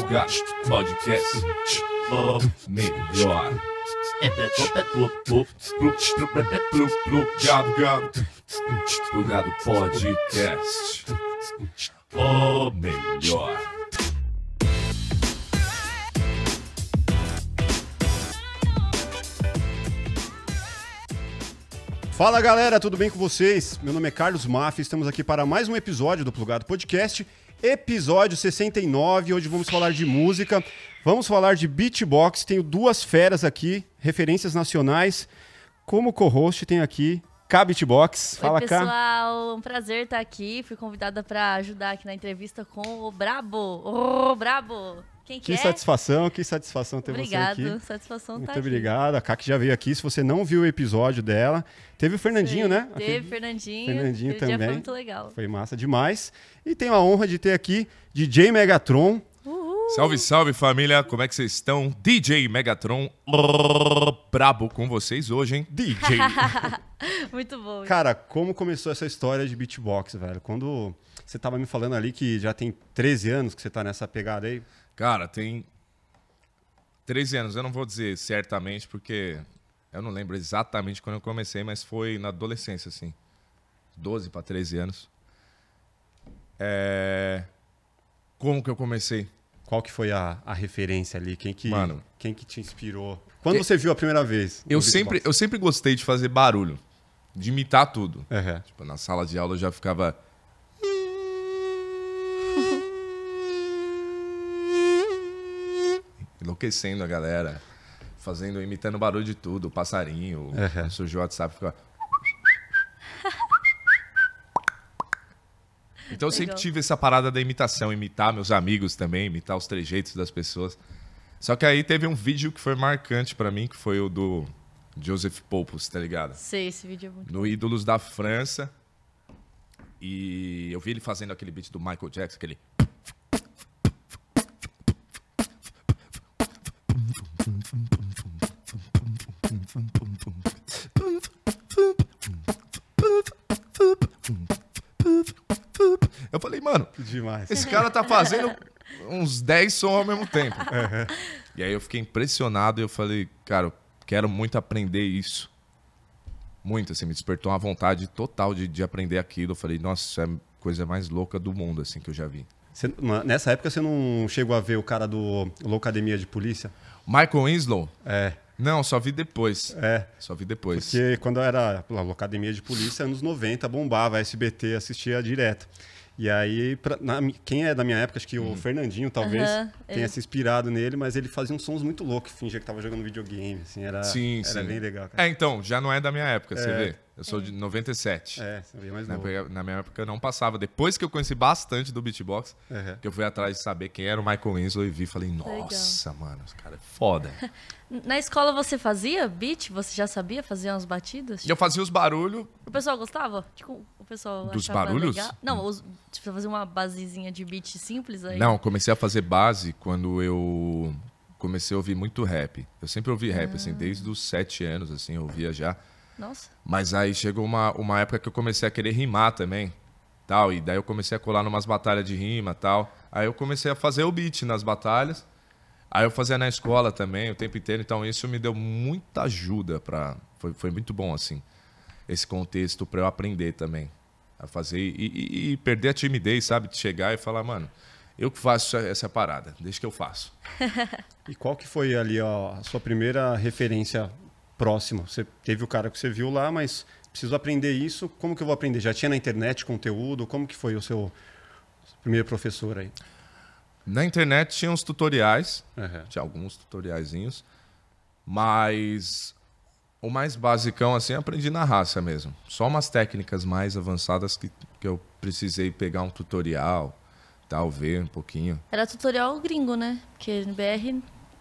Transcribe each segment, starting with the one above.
Plugado Podcast. Melhor. Plugado, gado. Plugado Podcast. O melhor. Fala galera, tudo bem com vocês? Meu nome é Carlos Maffi, estamos aqui para mais um episódio do Plugado Podcast, episódio 69. Hoje vamos falar de música, vamos falar de beatbox. Tenho duas feras aqui, referências nacionais. Como co-host, tenho aqui K Beatbox. Fala Oi, pessoal, um prazer estar aqui. Fui convidada para ajudar aqui na entrevista com o Brabo. O Brabo. Quem que, Que é? satisfação, que satisfação ter Obrigado, você aqui. satisfação Muito tá aqui. obrigado. A Kaki já veio aqui. Se você não viu o episódio dela, teve o Fernandinho, Sim, né? Teve, Aquele- Fernandinho. Fernandinho também. foi muito legal. Foi massa demais. E tenho a honra de ter aqui DJ Megatron. Salve, salve família, como é que vocês estão? DJ Megatron brabo com vocês hoje, hein? DJ. Muito bom. Cara, como começou essa história de beatbox, velho? Quando você tava me falando ali que já tem 13 anos que você tá nessa pegada aí. Cara, tem 13 anos, eu não vou dizer certamente porque eu não lembro exatamente quando eu comecei, mas foi na adolescência, assim. 12 para 13 anos. É... Como que eu comecei? Qual que foi a, a referência ali? Quem que, Mano. quem que te inspirou? Quando você viu a primeira vez? Eu sempre, beatbox? eu sempre gostei de fazer barulho, de imitar tudo. Aham. Tipo, na sala de aula eu já ficava. Enlouquecendo a galera. Fazendo, imitando barulho de tudo, o passarinho. Uhum. Surgiu o WhatsApp. Então eu sempre Legal. tive essa parada da imitação, imitar meus amigos também, imitar os trejeitos das pessoas. Só que aí teve um vídeo que foi marcante pra mim, que foi o do Joseph Popos, tá ligado? Sei, esse vídeo é muito no Ídolos da França. E eu vi ele fazendo aquele beat do Michael Jackson, aquele. Demais. esse cara tá fazendo uns 10 sons ao mesmo tempo. E aí eu fiquei impressionado e eu falei, cara, eu quero muito aprender isso. Muito, assim, me despertou uma vontade total de, de aprender aquilo. Eu falei, nossa, isso é a coisa mais louca do mundo, assim, que eu já vi. Você- nessa época você não chegou a ver o cara do Loucademia de Polícia? Michael Winslow? É, Não, só vi depois. é. Só vi depois. Porque quando eu era lá, Loucademia de Polícia, anos 90, bombava, SBT assistia direto. E aí, pra- na quem é da minha época, acho que Uhum. o Fernandinho talvez tenha ele- se inspirado nele, mas ele fazia uns sons muito loucos, fingia que tava jogando videogame, assim, era, Sim, era sim. bem legal. Cara. É, então, já não é da minha época, você É. vê. Eu sou de 97. É, via mais Na, novo. época- na minha época eu não passava. Depois que eu conheci bastante do beatbox, Uhum. que eu fui atrás de saber quem era o Michael Winslow e vi, falei, nossa, mano, esse cara é foda. Na escola você fazia beat? Você já sabia fazer umas batidas? Eu fazia os barulhos O pessoal gostava? Tipo, o pessoal Dos barulhos? legal? Não, os, tipo, fazer uma basezinha de beat simples aí. Não, comecei a fazer base quando eu comecei a ouvir muito rap. Eu sempre ouvi rap, assim, desde os sete anos, assim, eu ouvia já. Nossa. Mas aí chegou uma, uma época que eu comecei a querer rimar também, tal. E daí eu comecei a colar numas batalhas de rima, tal. Aí eu comecei a fazer o beat nas batalhas. Aí eu fazia na escola também, o tempo inteiro. Então isso me deu muita ajuda para foi, foi muito bom, assim, esse contexto para eu aprender também. A fazer e, e- e perder a timidez, sabe? De chegar e falar, mano, eu que faço essa, essa parada, deixa que eu faço. E qual que foi ali ó, a sua primeira referência próxima? Você teve o cara que você viu lá, mas preciso aprender isso, como que eu vou aprender? Já tinha na internet conteúdo? Como que foi o seu primeiro professor aí? Na internet tinha uns tutoriais, Uhum. tinha alguns tutoriaizinhos, mas o mais basicão assim eu aprendi na raça mesmo. Só umas técnicas mais avançadas que, que eu precisei pegar um tutorial, tal, ver um pouquinho. Era tutorial gringo, né? Porque no BR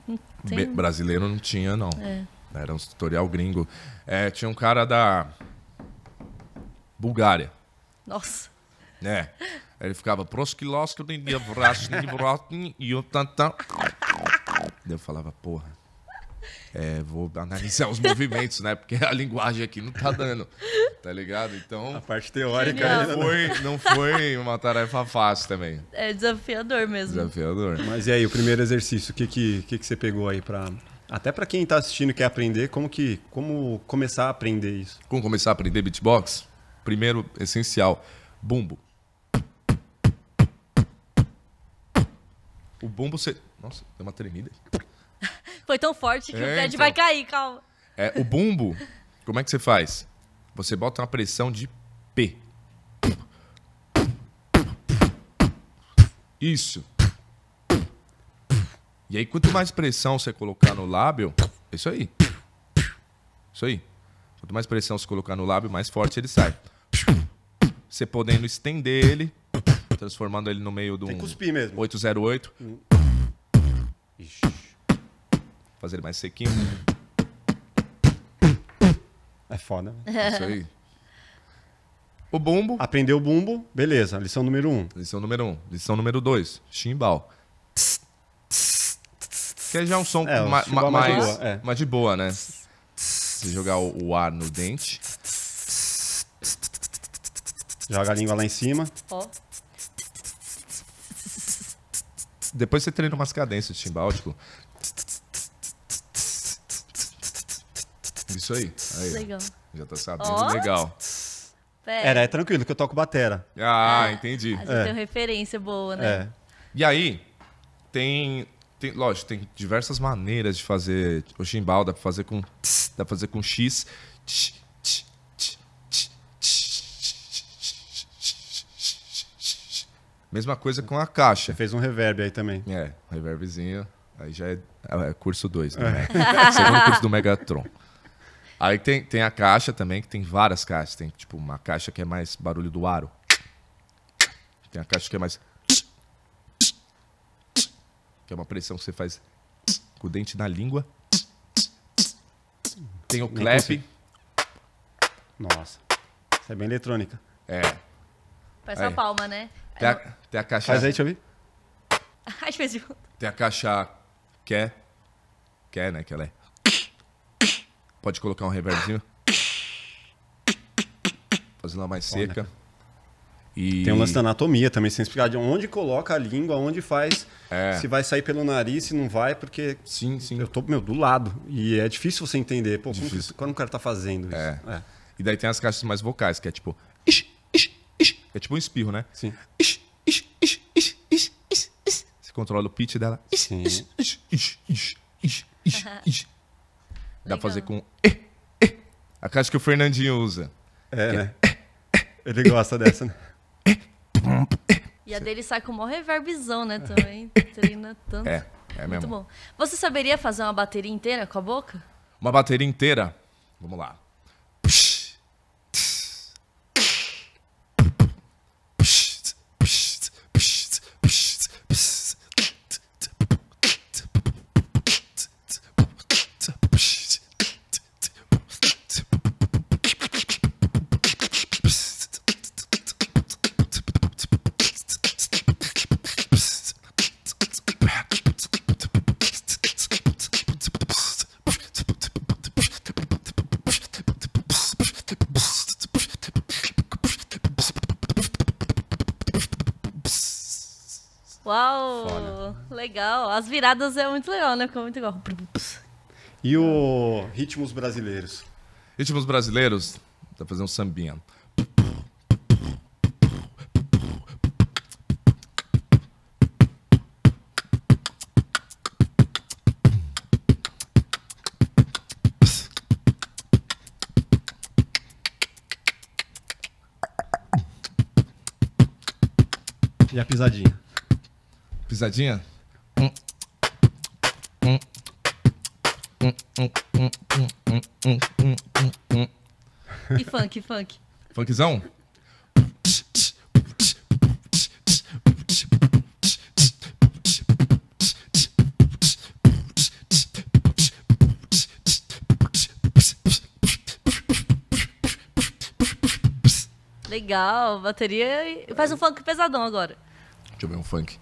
não tem... Be- brasileiro não tinha não. É. Era um tutorial gringo. É, tinha um cara da Bulgária, Nossa. né? Ele ficava proskilosko e o tantan. Daí eu falava, porra. É, vou analisar os movimentos, né? Porque a linguagem aqui não tá dando, tá ligado? Então, A parte teórica não. foi, não foi uma tarefa fácil também. É desafiador mesmo. Desafiador. Mas e aí, o primeiro exercício, o que, que, que, que você pegou aí pra. Até pra quem tá assistindo e quer aprender, como que. Como começar a aprender isso? Como começar a aprender beatbox? Primeiro, essencial, bumbo. O bumbo você... Nossa, deu uma tremida. Foi tão forte que o É, prédio então. vai cair, calma. É, o bumbo, como é que você faz? Você bota uma pressão de P. Isso. E aí, quanto mais pressão você colocar no lábio, é isso aí. Isso aí. Quanto mais pressão você colocar no lábio, mais forte ele sai. Você podendo estender ele, transformando ele no meio de um Tem que cuspir mesmo. 808, Ixi. fazer ele mais sequinho. É foda. É Isso aí. O bumbo, Aprendeu o bumbo, beleza. Lição número um. Lição número um. Lição número dois. Chimbal. Que é já um som É, ma- ma- mais de mais, boa, é. mais de boa, né? Você jogar o, o ar no dente. Joga a língua lá em cima. Ó. Depois você treina umas cadências de chimbal, tipo. Isso aí. aí Legal. Já tá sabendo. Ó. Legal. Pera. Era, é tranquilo, que eu toco batera. Ah, entendi. A gente É. tem uma referência boa, né? É. E aí, tem, tem. Lógico, tem diversas maneiras de fazer o chimbal. Dá pra fazer com. tss, Dá pra fazer com X. tss, tss. Mesma coisa com a caixa. Fez um reverb aí também. É, reverbzinho. Aí já é, é curso 2, né? Segundo curso do Megatron. Aí tem, tem a caixa também, que tem várias caixas. Tem tipo uma caixa que é mais barulho do aro. Tem a caixa que é mais. Que é uma pressão que você faz com o dente na língua. Tem o Nem clap. consigo. Nossa. Isso é bem eletrônica. É. Faz Aí. a palma, né? Tem a, tem a caixa. Faz aí, deixa eu ver. Ai, fez de Tem a caixa quer. Quer, né? Que ela é. Pode colocar um reverbzinho. Fazendo ela mais seca. E... Tem um lance da anatomia também, sem explicar de onde coloca a língua, onde faz, É. se vai sair pelo nariz, se não vai, porque Sim, sim. eu tô, meu, do lado. E é difícil você entender. Pô, como Difícil. que, quando o cara tá fazendo isso? É. é. E daí tem as caixas mais vocais, que é tipo. Ish, ish, ish. É tipo um espirro, né? Sim. Ish, ish, ish, ish, ish, ish, ish. Você controla o pitch dela. Ish, Sim. ish, ish, ish, ish, ish, ish, ish. Dá pra fazer com. eh, eh. A caixa que o Fernandinho usa. É, né? Ele gosta dessa, né? E a dele sai com o maior reverbzão, né? Também treina tanto. É, é Muito mesmo. bom. Você saberia fazer uma bateria inteira com a boca? Uma bateria inteira. Vamos lá. Uau! Legal. As viradas é muito legal, né? Ficou muito legal. E o ritmos brasileiros? Ritmos brasileiros. Tá fazendo um sambinha. E a pisadinha? Pisadinha? E funk, funk. Funkzão? Legal. Bateria. e- Faz um funk pesadão agora. Deixa eu ver um funk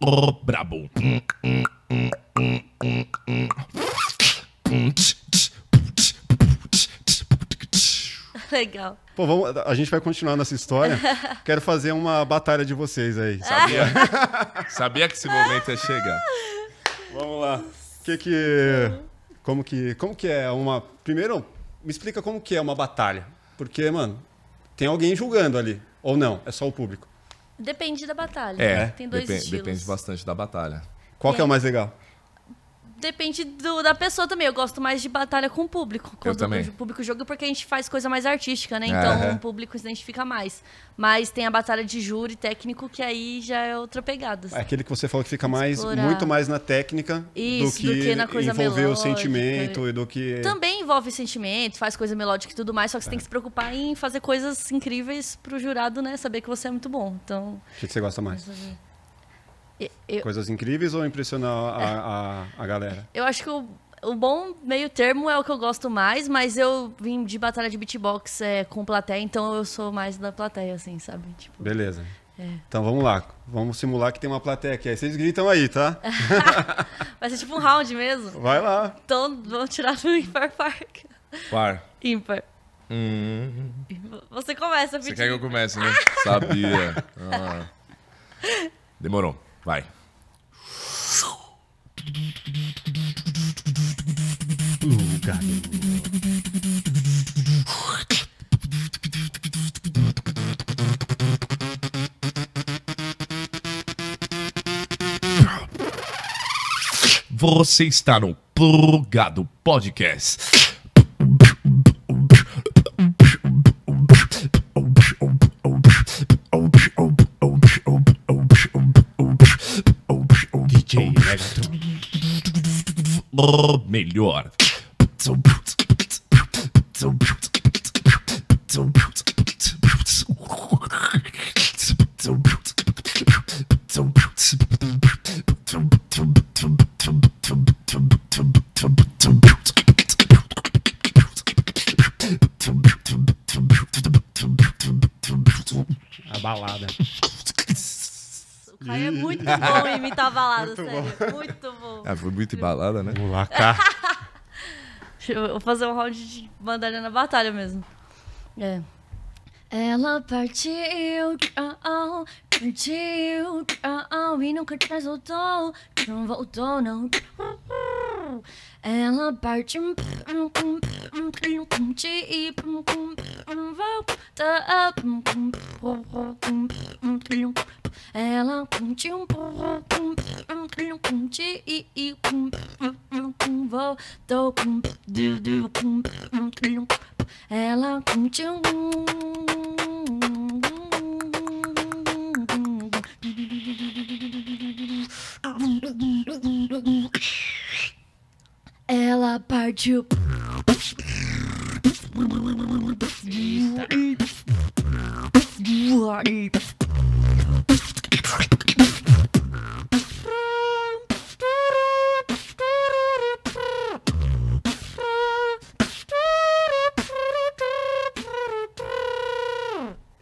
oh, brabo. Legal. Pô, vamos, a gente vai continuar nessa história. Quero fazer uma batalha de vocês aí. sabe? Sabia que esse momento ia chegar. Vamos lá. Que que como que como que é uma Primeiro, me explica como que é uma batalha. Porque, mano, tem alguém julgando ali ou não? É só o público. Depende da batalha. É, Tem dois depen- estilos. depende bastante da batalha. Qual que é o mais legal? Depende do- da pessoa também. Eu gosto mais de batalha com o público. Quando também. o público joga, porque a gente faz coisa mais artística, né? É. Então Aham. o público se identifica mais. Mas tem a batalha de júri técnico, que aí já é outra pegada. É aquele que você falou que fica mais Explorar. muito mais na técnica Isso, do do que, que na coisa envolver o melódica. sentimento e do que Também envolve sentimento, faz coisa melódica e tudo mais, só que você tem que se preocupar em fazer coisas incríveis pro jurado, né? Saber que você é muito bom. Então, o que que você gosta mais. eu, eu, Coisas incríveis ou impressionar a, a, a galera? eu acho que o, o bom meio termo é o que eu gosto mais, mas eu vim de batalha de beatbox é, com plateia, então eu sou mais da plateia, assim, sabe? Tipo, Beleza. É. Então vamos lá. Vamos simular que tem uma plateia aqui. Aí vocês gritam aí, tá? vai ser tipo um round mesmo. Vai lá. Então, vamos tirar no ímpar park. Par. Ímpar. Hum, Você começa, você quer que eu comece, né? Sabia. Ah. Demorou. Vai. Você está no Plugado Podcast. Melhor. A balada. O Caio é muito bom em imitar balada, Muito sério. Muito bom. Ah, foi muito embalada, né? Vamos lá, cá. Deixa eu vou fazer um round de batalha na batalha mesmo. É. Ela partiu, oh, partiu, oh, e nunca mais voltou, não voltou, não. Ela partiu, e volta. Ela e voltou. Ela. Ela partiu.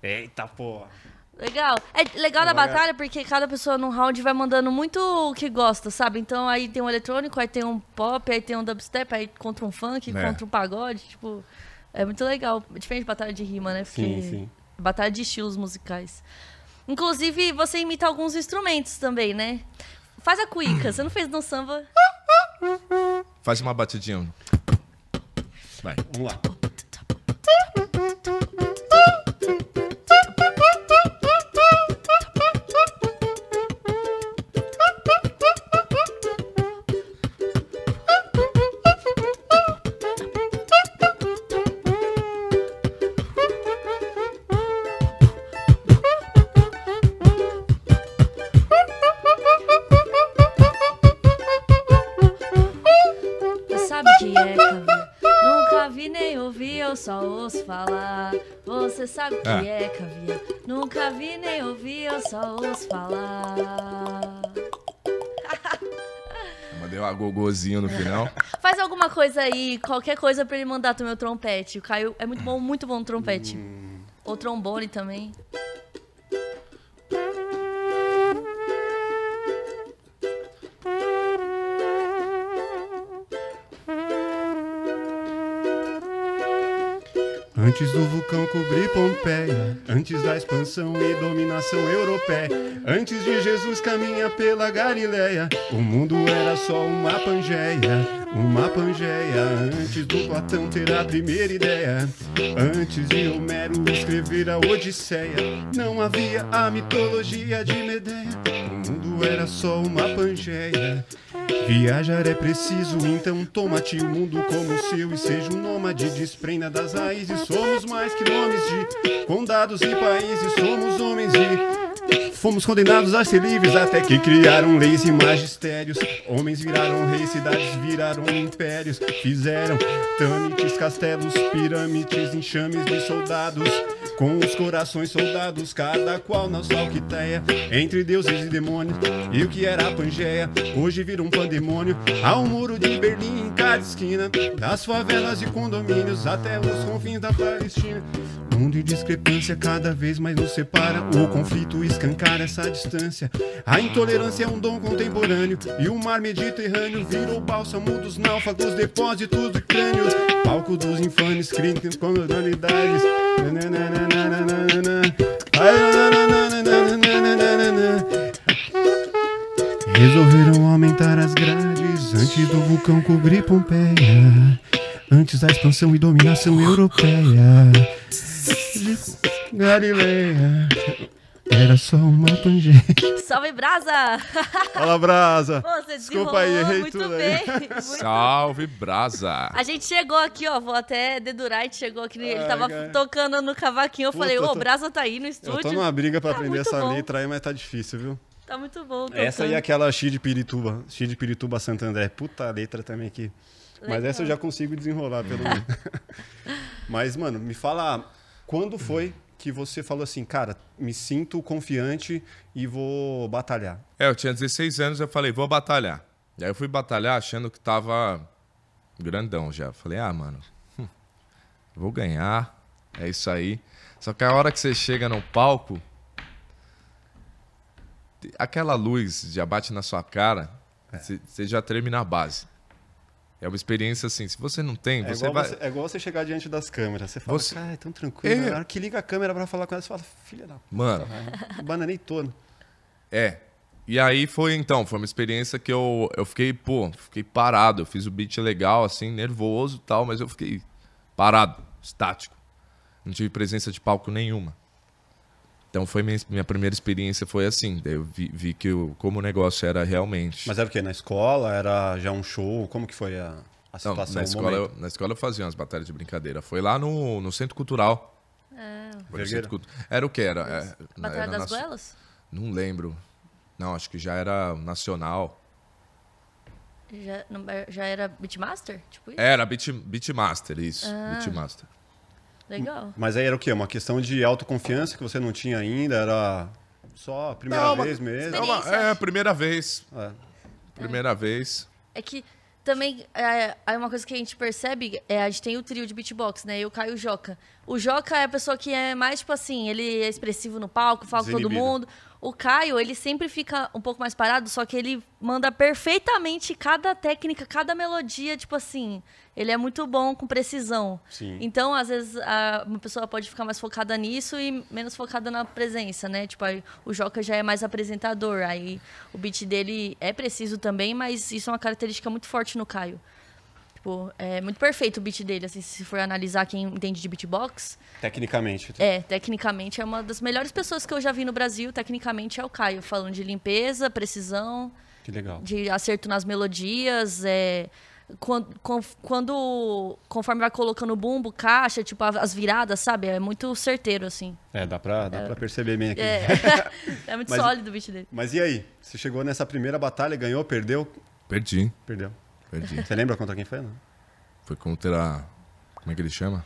Eita, porra. Legal. É legal da batalha porque cada pessoa num round vai mandando muito o que gosta, sabe? Então aí tem um eletrônico, aí tem um pop, aí tem um dubstep, aí contra um funk, É. contra um pagode, tipo, é muito legal. Diferente de batalha de rima, né? Porque Sim, sim. batalha de estilos musicais. Inclusive, você imita alguns instrumentos também, né? Faz a cuíca. Você não fez no samba? Faz uma batidinha. Vai. Vamos lá. Que Ah. é caviar. Nunca vi nem ouvi, eu só ouço falar. Mandei um agogozinho no final. Faz alguma coisa aí, qualquer coisa pra ele mandar pro meu trompete. O Caio é muito bom, muito bom no trompete. Ou trombone também. Antes do vulcão cobrir Pompeia, antes da expansão e dominação europeia, antes de Jesus caminhar pela Galileia, o mundo era só uma pangeia, uma pangeia. Antes do Platão ter a primeira ideia, antes de Homero escrever a Odisseia, não havia a mitologia de Medeia. O mundo era só uma pangeia. Viajar é preciso, então toma-te o mundo como seu e seja um nômade, desprenda das raízes. Somos mais que nomes de condados e países, somos homens de. Fomos condenados a ser livres até que criaram leis e magistérios. Homens viraram reis, cidades viraram impérios. Fizeram tâmites, castelos, pirâmides, enxames de soldados. Com os corações soldados, cada qual na sua alquiteia. Entre deuses e demônios, e o que era a Pangeia, hoje vira um pandemônio. Há um muro de Berlim em cada esquina, das favelas e condomínios até os confins da Palestina. Mundo e discrepância cada vez mais nos separa. O conflito escancara essa distância. A intolerância é um dom contemporâneo. E o mar Mediterrâneo virou bálsamo dos náufragos, depósitos de crânios. Palco dos infames, críticas, comunidades. Resolveram aumentar as grades antes do vulcão cobrir Pompeia. Antes da expansão e dominação europeia. Galileia era só uma pangeia. Salve, Brasa! Fala, Brasa! Pô, você Desculpa aí, errei muito tudo aí. bem. Muito Salve, brasa! A gente chegou aqui, ó. Vou até dedurar, a gente chegou aqui. Ele Ai, tava cara. tocando no cavaquinho. Eu Puta, falei, ô, eu tô- Brasa tá aí no Eu estúdio. tô numa briga pra Tá aprender essa bom. letra aí, mas tá difícil, viu? Tá muito bom. Essa aí é tocando. aquela X de Pirituba. X de Pirituba Santo André. Puta letra também aqui. Mas Legal. essa eu já consigo desenrolar, pelo menos. Mas, mano, me fala quando foi que você falou assim, cara, me sinto confiante e vou batalhar. É, eu tinha 16 anos, eu falei, vou batalhar. E aí eu fui batalhar achando que tava grandão já. Falei, ah, mano, hum, vou ganhar, é isso aí. Só que a hora que você chega no palco, aquela luz já bate na sua cara, você você já termina a base. É uma experiência assim, se você não tem, É você igual, vai... você, é igual você chegar diante das câmeras. Você fala, Você- cara, é tão tranquilo. É. Na hora que liga a câmera pra falar com ela, você fala, filha da Mano, puta, bananei todo. É. E aí foi então, foi uma experiência que eu, eu fiquei, pô, fiquei parado. Eu fiz o beat legal, assim, nervoso e tal, mas eu fiquei parado, estático. Não tive presença de palco nenhuma. Então foi minha, minha primeira experiência, foi assim. Daí eu vi, vi que o, como o negócio era realmente. Mas era o quê? Na escola? Era já um show? Como que foi a, a Não, situação? na, o escola, eu, na escola eu fazia umas batalhas de brincadeira. Foi lá no, no Centro Cultural. Foi Vergueira? Centro Cultu- Era o que? Era, é, Batalha era das nacio- Goelas? Não lembro. Não, acho que já era nacional. Já, não- já era Beatmaster? Tipo isso? Era Beat, Beatmaster, isso. Ah. Beatmaster. Legal. Mas aí era o quê? Uma questão de autoconfiança que você não tinha ainda? Era só a primeira Não, vez mesmo? É, uma, é a primeira vez. É. Primeira vez. É que também, é, aí uma coisa que a gente percebe, é a gente tem o trio de beatbox, né? Eu, Caio e o Joca. O Joca é a pessoa que é mais, tipo assim, ele é expressivo no palco, fala com todo mundo. O Caio, ele sempre fica um pouco mais parado, só que ele manda perfeitamente cada técnica, cada melodia, tipo assim. Ele é muito bom com precisão. Sim. Então, às vezes, a- uma pessoa pode ficar mais focada nisso e menos focada na presença, né? Tipo, aí, o Joca já é mais apresentador, aí o beat dele é preciso também, mas isso é uma característica muito forte no Caio. Tipo, é muito perfeito o beat dele, assim, se for analisar quem entende de beatbox. Tecnicamente. É, tecnicamente é uma das melhores pessoas que eu já vi no Brasil, tecnicamente é o Caio, falando de limpeza, precisão, Que legal. de acerto nas melodias, é, quando, quando conforme vai colocando o bumbo, caixa, tipo as viradas, sabe? É muito certeiro assim. É, dá pra, dá pra perceber bem aqui. É, é muito Mas- sólido o beat dele. Mas e aí? Você chegou nessa primeira batalha, ganhou, perdeu? Perdi. Perdeu. Perdi. Você lembra contra quem foi? Não? Foi contra. Como é que ele chama?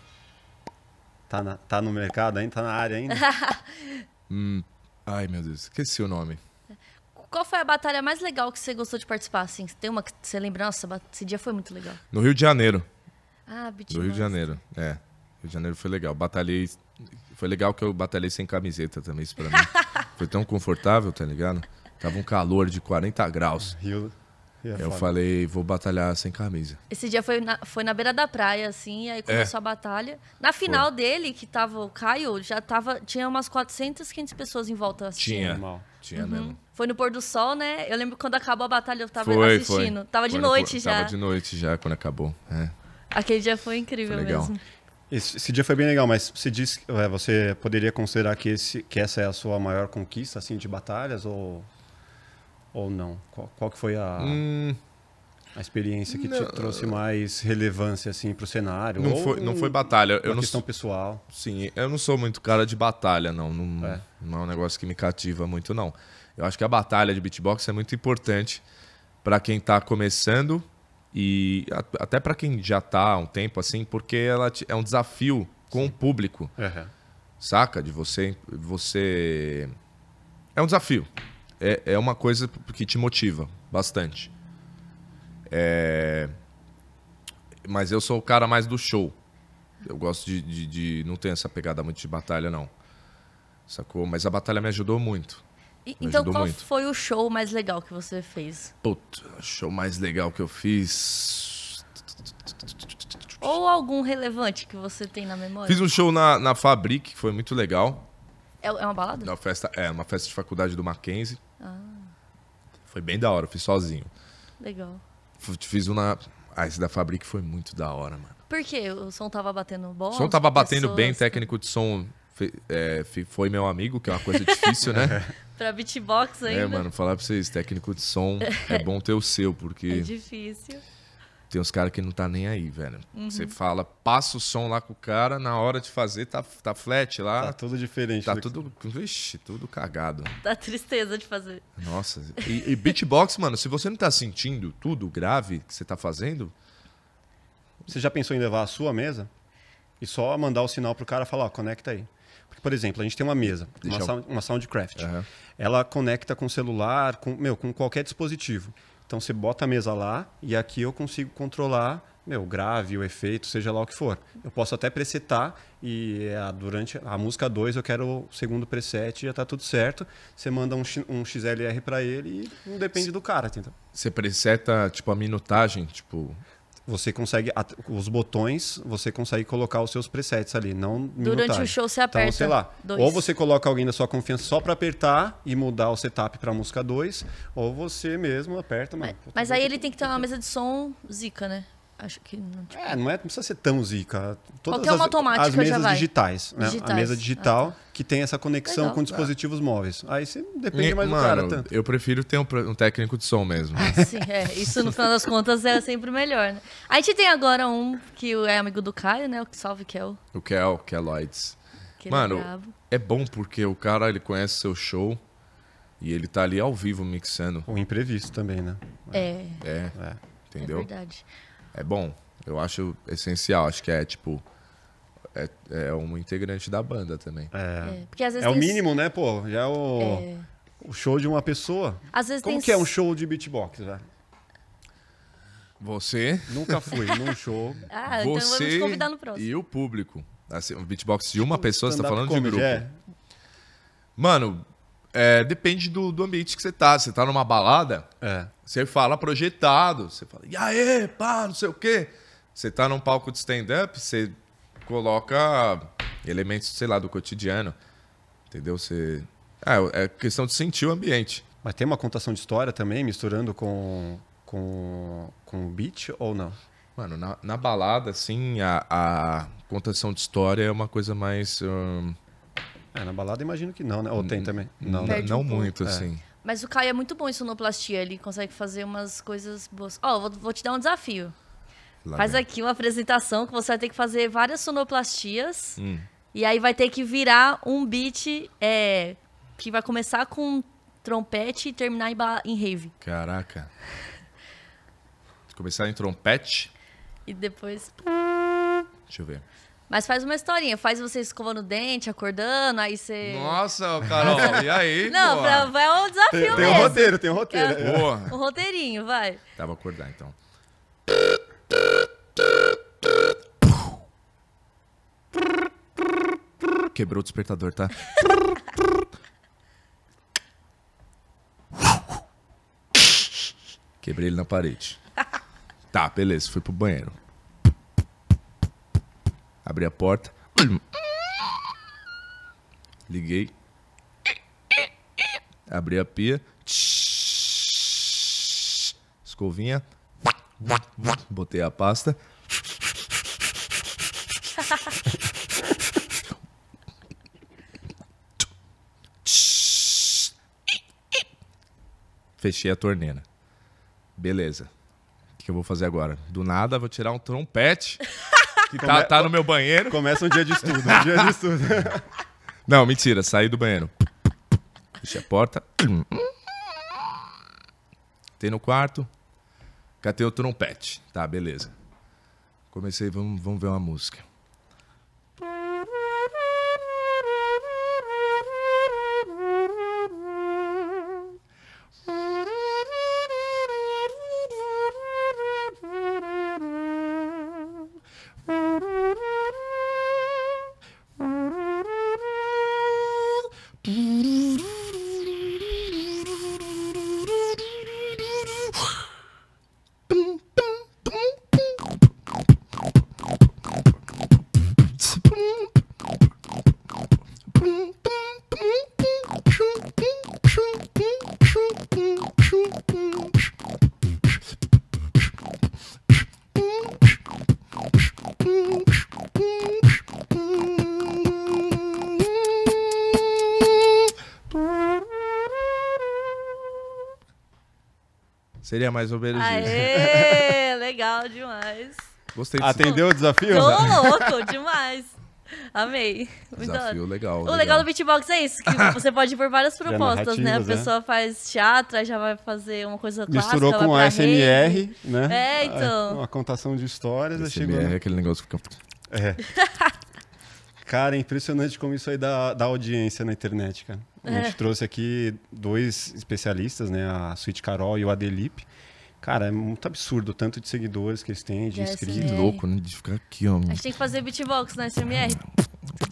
Tá, na- tá no mercado ainda? Tá na área ainda? Ai, meu Deus, esqueci o nome. Qual foi a batalha mais legal que você gostou de participar? Assim, tem uma que você lembra? Nossa, esse dia foi muito legal. No Rio de Janeiro. Ah, No Rio de. Janeiro. É. Rio de Janeiro foi legal. Batalhei. Foi legal que eu batalhei sem camiseta também, isso pra mim. Foi tão confortável, tá ligado? Tava um calor de 40 graus. Rio. É Eu foda. falei, vou batalhar sem camisa. Esse dia foi na, foi na beira da praia, assim, aí começou a batalha. Na final dele, que tava o Caio, já tava. Tinha umas 400, 500 pessoas em volta assistindo. Tinha. Normal. Tinha mesmo. Foi no pôr do sol, né? Eu lembro quando acabou a batalha, eu tava Foi, assistindo. foi. Tava de Foi no- noite já. Tava de noite já, quando acabou. É. Aquele dia foi incrível Foi legal. mesmo. Esse, esse dia foi bem legal, mas você disse, é, você poderia considerar que, esse, que essa é a sua maior conquista, assim, de batalhas ou, ou não? Qual, qual que foi a, Hum, a experiência que não. te trouxe mais relevância, assim, pro cenário? não, ou foi, não foi batalha. Eu uma não, questão sou- pessoal? sim, eu não sou muito cara de batalha, não. Não É. não é um negócio que me cativa muito, não. Eu acho que a batalha de beatbox é muito importante pra quem tá começando e até pra quem já tá há um tempo, assim, porque ela é um desafio com o público. É. saca? De você. você É um desafio. É, é uma coisa que te motiva bastante. É, Mas eu sou o cara mais do show. Eu gosto de, de, de- Não tenho essa pegada muito de batalha, não. Sacou? Mas a batalha me ajudou muito. E- Me então, ajudou qual muito. foi o show mais legal que você fez? Puta, o show mais legal que eu fiz. Ou algum relevante que você tem na memória? Fiz um show na, na Fabric, que foi muito legal. É, é uma balada? Na festa, é, uma festa de faculdade do Mackenzie. Ah. Foi bem da hora, eu fiz sozinho. Legal. F- Fiz um na. Ah, esse da Fabric foi muito da hora, mano. Por quê? O som tava batendo bom? O som tava batendo pessoas- bem, técnico de som é, foi meu amigo, que é uma coisa difícil, né? Pra beatbox ainda. é, mano, falar pra vocês, técnico de som é bom ter o seu, É porque difícil. Tem uns caras que não tá nem aí, velho. Uhum. Você fala, passa o som lá com o cara, na hora de fazer tá, tá flat lá. Tá tudo diferente. Tá que- tudo, vixe, tudo cagado. Dá tristeza de fazer. Nossa. E, e beatbox, mano, se você não tá sentindo tudo grave que você tá fazendo, Você já pensou em levar a sua mesa e só mandar o sinal pro cara falar, ó, conecta aí. Porque, por exemplo, a gente tem uma mesa, uma, eu- sound, uma Soundcraft. Aham. Ela conecta com celular, com, meu, com qualquer dispositivo. Então você bota a mesa lá e aqui eu consigo controlar, meu, o grave, o efeito, seja lá o que for. Eu posso até presetar e ah, durante a música 2 eu quero o segundo preset e já tá tudo certo. Você manda um, um XLR para ele e não depende do cara, entendeu? você preseta, tipo, a minutagem, tipo, Você consegue, os botões, você consegue colocar os seus presets ali, não Durante o show você aperta Então, sei lá, dois. ou você coloca alguém da sua confiança só para apertar e mudar o setup para música 2, ou você mesmo aperta, mano. Mas, mas aí ele tem que ter uma mesa de som zica, né? Acho que não. tipo, É, não, é, não precisa ser tão zica. Todas Qualquer uma as, automática as já mesas vai. digitais, né? A Digitais. mesa digital Ah, tá. que tem essa conexão Legal. com dispositivos móveis. Aí você depende E, mais do mano, cara tanto. eu prefiro ter um, um técnico de som mesmo. Sim, é. Isso no final das contas é sempre melhor, né? A gente tem agora um que é amigo do Caio, né? O que salve Kel. O Kel, que é Lloyds. Que Mano, é é bom porque o cara, ele conhece seu show e ele tá ali ao vivo mixando. O imprevisto também, né? É, É, É. é entendeu? verdade. É, bom. Eu acho essencial. Acho que é, tipo... É, é um integrante da banda também. É, É, porque às vezes é o tem- mínimo, né, pô? Já é o, É, o show de uma pessoa. às vezes Como tem que é um show de beatbox, velho? Você, Nunca fui num show. Ah, então vamos te você convidar no próximo. e o público. Assim, um beatbox de uma pessoa, você tá Stand-up falando de comedy, grupo. é. Mano, é, depende do, do ambiente que você tá. Você tá numa balada, É. Você fala projetado, você fala, e aí, pá, não sei o quê. Você tá num palco de stand-up, você coloca elementos, sei lá, do cotidiano. Entendeu? Você. É, é questão de sentir o ambiente. Mas tem uma contação de história também, misturando com, com, com o beat ou não? Mano, na, na balada, assim, a, a contação de história é uma coisa mais. hum, É, na balada imagino que não, né? Ou tem também? Não, né? Não um muito, É. assim. Mas o Caio é muito bom em sonoplastia, ele consegue fazer umas coisas boas. Ó, vou, vou te dar um desafio. Lá Faz vem. aqui uma apresentação que você vai ter que fazer várias sonoplastias. Hum. E aí vai ter que virar um beat é, que vai começar com trompete e terminar em, em rave. Caraca. Começar em trompete. E depois. Deixa eu ver. Mas faz uma historinha, faz você escovando o dente, acordando, aí você. Nossa, Carol, e aí? Não, pra, é um desafio Tem, tem um mesmo. roteiro, tem um roteiro. É. é. Porra. Um roteirinho, vai. Tá, vou acordar então. Quebrou o despertador, tá? Quebrei ele na parede. Tá, beleza, fui pro banheiro. Abri a porta. Liguei. Abri a pia. Escovinha. Botei a pasta. Fechei a torneira. Beleza. O que eu vou fazer agora? Do nada, vou tirar um trompete que tá, Come- tá no meu banheiro. Começa um dia de estudo, um dia de estudo. Não, mentira, saí do banheiro. Fechei a porta. Entrei no quarto. Catei o trompete. Tá, beleza. Comecei, vamos, vamos ver uma música. Seria mais ou menos isso. Aê, legal demais. Gostei disso. Atendeu o desafio? Tô louco, demais. Amei. Muito. Desafio legal. O legal do beatbox é isso, que você pode ir por várias propostas, né? A né? pessoa faz teatro, aí já vai fazer uma coisa clássica. Misturou com a SMR, né? É, então. Uma contação de histórias. chegou... é aquele negócio que fica... É. Cara, é impressionante como isso aí dá, dá audiência na internet, cara. A gente É. trouxe aqui dois especialistas, né? A Suíte Carol e o Adelip. Cara, é muito absurdo o tanto de seguidores que eles têm, de inscritos. SMR. louco, né? De ficar aqui, ó. A gente tem que fazer beatbox na SMR.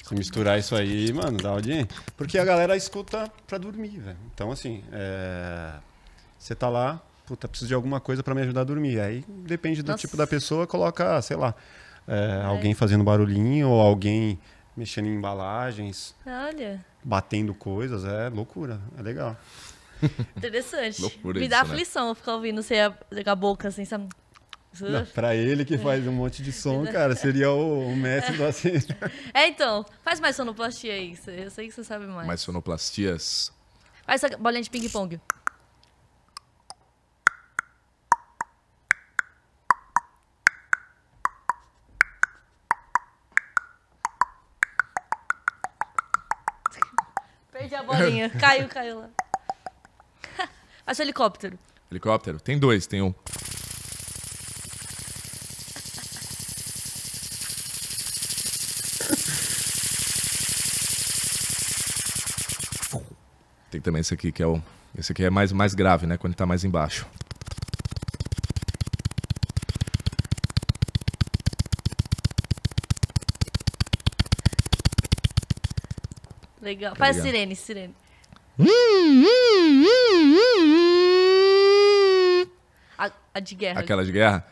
Se misturar isso aí, mano, dá audiência. Porque a galera escuta pra dormir, velho. Então, assim, é... você tá lá, puta, preciso de alguma coisa pra me ajudar a dormir. Aí depende do Nossa. tipo da pessoa, coloca, sei lá, é, alguém fazendo barulhinho ou alguém mexendo em embalagens, Olha, batendo coisas. É loucura, é legal. interessante. Loucura Me isso, dá né? aflição ficar ouvindo você a, a boca assim, sabe? Não, pra ele que faz um monte de som, cara, seria o, o mestre do assim. É, então, faz mais sonoplastia aí. Eu sei que você sabe mais. Mais sonoplastias. Faz essa bolinha de ping-pong. Perdi a bolinha. caiu, caiu lá. O helicóptero. Helicóptero? Tem dois, tem um. Tem também esse aqui, que é o. Esse aqui é mais, mais grave, né? Quando tá mais embaixo. Legal. Tá Faz ligado? sirene, sirene. A, a de guerra. Aquela de guerra.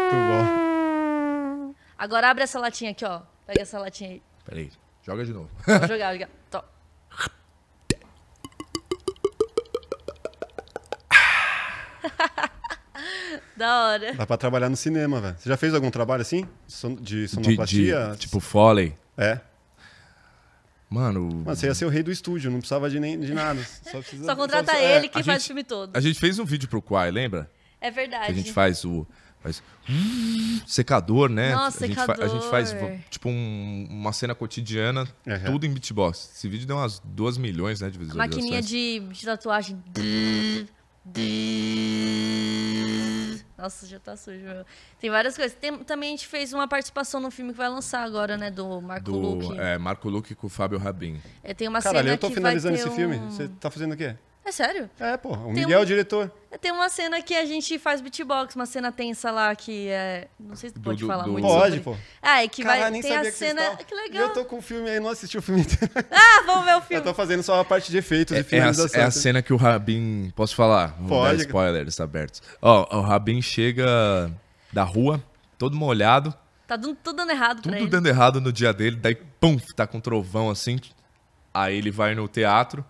Muito bom. Agora abre essa latinha aqui, ó. Pega essa latinha aí. Peraí, joga de novo. Vou jogar, jogar. Tó. Da hora. Dá pra trabalhar no cinema, velho. Você já fez algum trabalho assim? Son- De De, de, sonoplastia? tipo, Foley. É. Mano, Mano, você ia ser o rei do estúdio, não precisava de, nem, de nada. Só, precisa, Só contrata só- é, ele que a faz gente- o filme todo. a gente fez um vídeo pro Quai, lembra? É Que verdade. a gente faz o. Faz, secador, né? Nossa, a gente, fa- a gente faz secador. tipo um- uma cena cotidiana, Uhum. tudo em beatbox. Esse vídeo deu umas 2 milhões né, de visualizações. Maquininha de, de tatuagem. Nossa, já tá sujo. meu. Tem várias coisas. Tem- também a gente fez uma participação no filme que vai lançar agora, né? Do Marco Luque. do é, Marco Luque com o Fábio Rabin. É, tem uma Caralho, cena eu tô finalizando esse filme. um- Você tá fazendo o quê? É sério? É, pô. O Tem Miguel é um- o diretor. Tem uma cena que a gente faz beatbox, uma cena tensa lá que é. Não sei se pode do- falar do- muito. Pode, sobre. pô. Ah, é que Caralho, vai. nem Tem sabia a cena. Que legal. eu tô com o filme aí, não assisti o filme inteiro. Ah, vamos ver o Eu filme. tô fazendo só a parte de efeitos e É, é, a, finalização. é a cena que o Rabin. Posso falar? Pode. dar spoilers abertos. Ó, o Rabin chega da rua, todo molhado, Tá dando, tudo dando errado pra tudo dando errado no dia dele, daí, pum, tá com um trovão assim. Aí ele vai no teatro,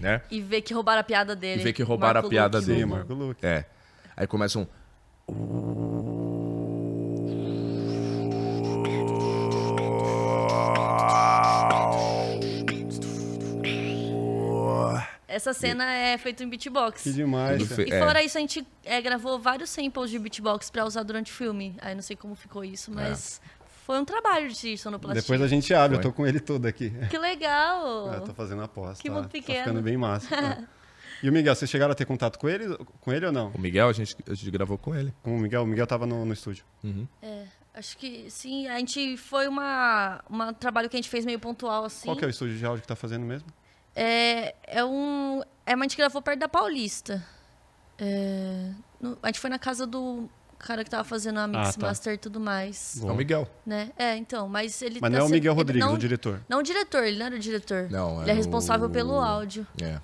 né? E ver que roubaram a piada dele. E ver que roubaram Marco a piada Luque dele, Sim. Marco Luque. É. Aí começa um. Essa cena é feita em beatbox. Que demais, fe- E É. fora isso, a gente é, gravou vários samples de beatbox pra usar durante o filme. Aí não sei como ficou isso, mas foi um trabalho de sonoplastia. Depois a gente abre, eu Foi. tô com ele todo aqui. Que legal! Eu tô fazendo a aposta. Que tá, mundo tá pequeno. ficando bem massa. é. E o Miguel, vocês chegaram a ter contato com ele, com ele ou não? O Miguel, a gente, a gente gravou com ele. Com o Miguel? O Miguel tava no, no estúdio. É, acho que sim. A gente foi uma, um trabalho que a gente fez meio pontual, assim. Qual que é o estúdio de áudio que tá fazendo mesmo? É, é um. É, mas a gente gravou perto da Paulista. É, no- a gente foi na casa do cara que tava fazendo a Mix Ah, tá. Master e tudo mais. Bom. É o Miguel. Né? É, então, mas ele Mas tá não é o sendo- Miguel ele Rodrigues, não, o diretor. Não o diretor, ele não era o diretor. Não, ele é responsável o- pelo áudio. É.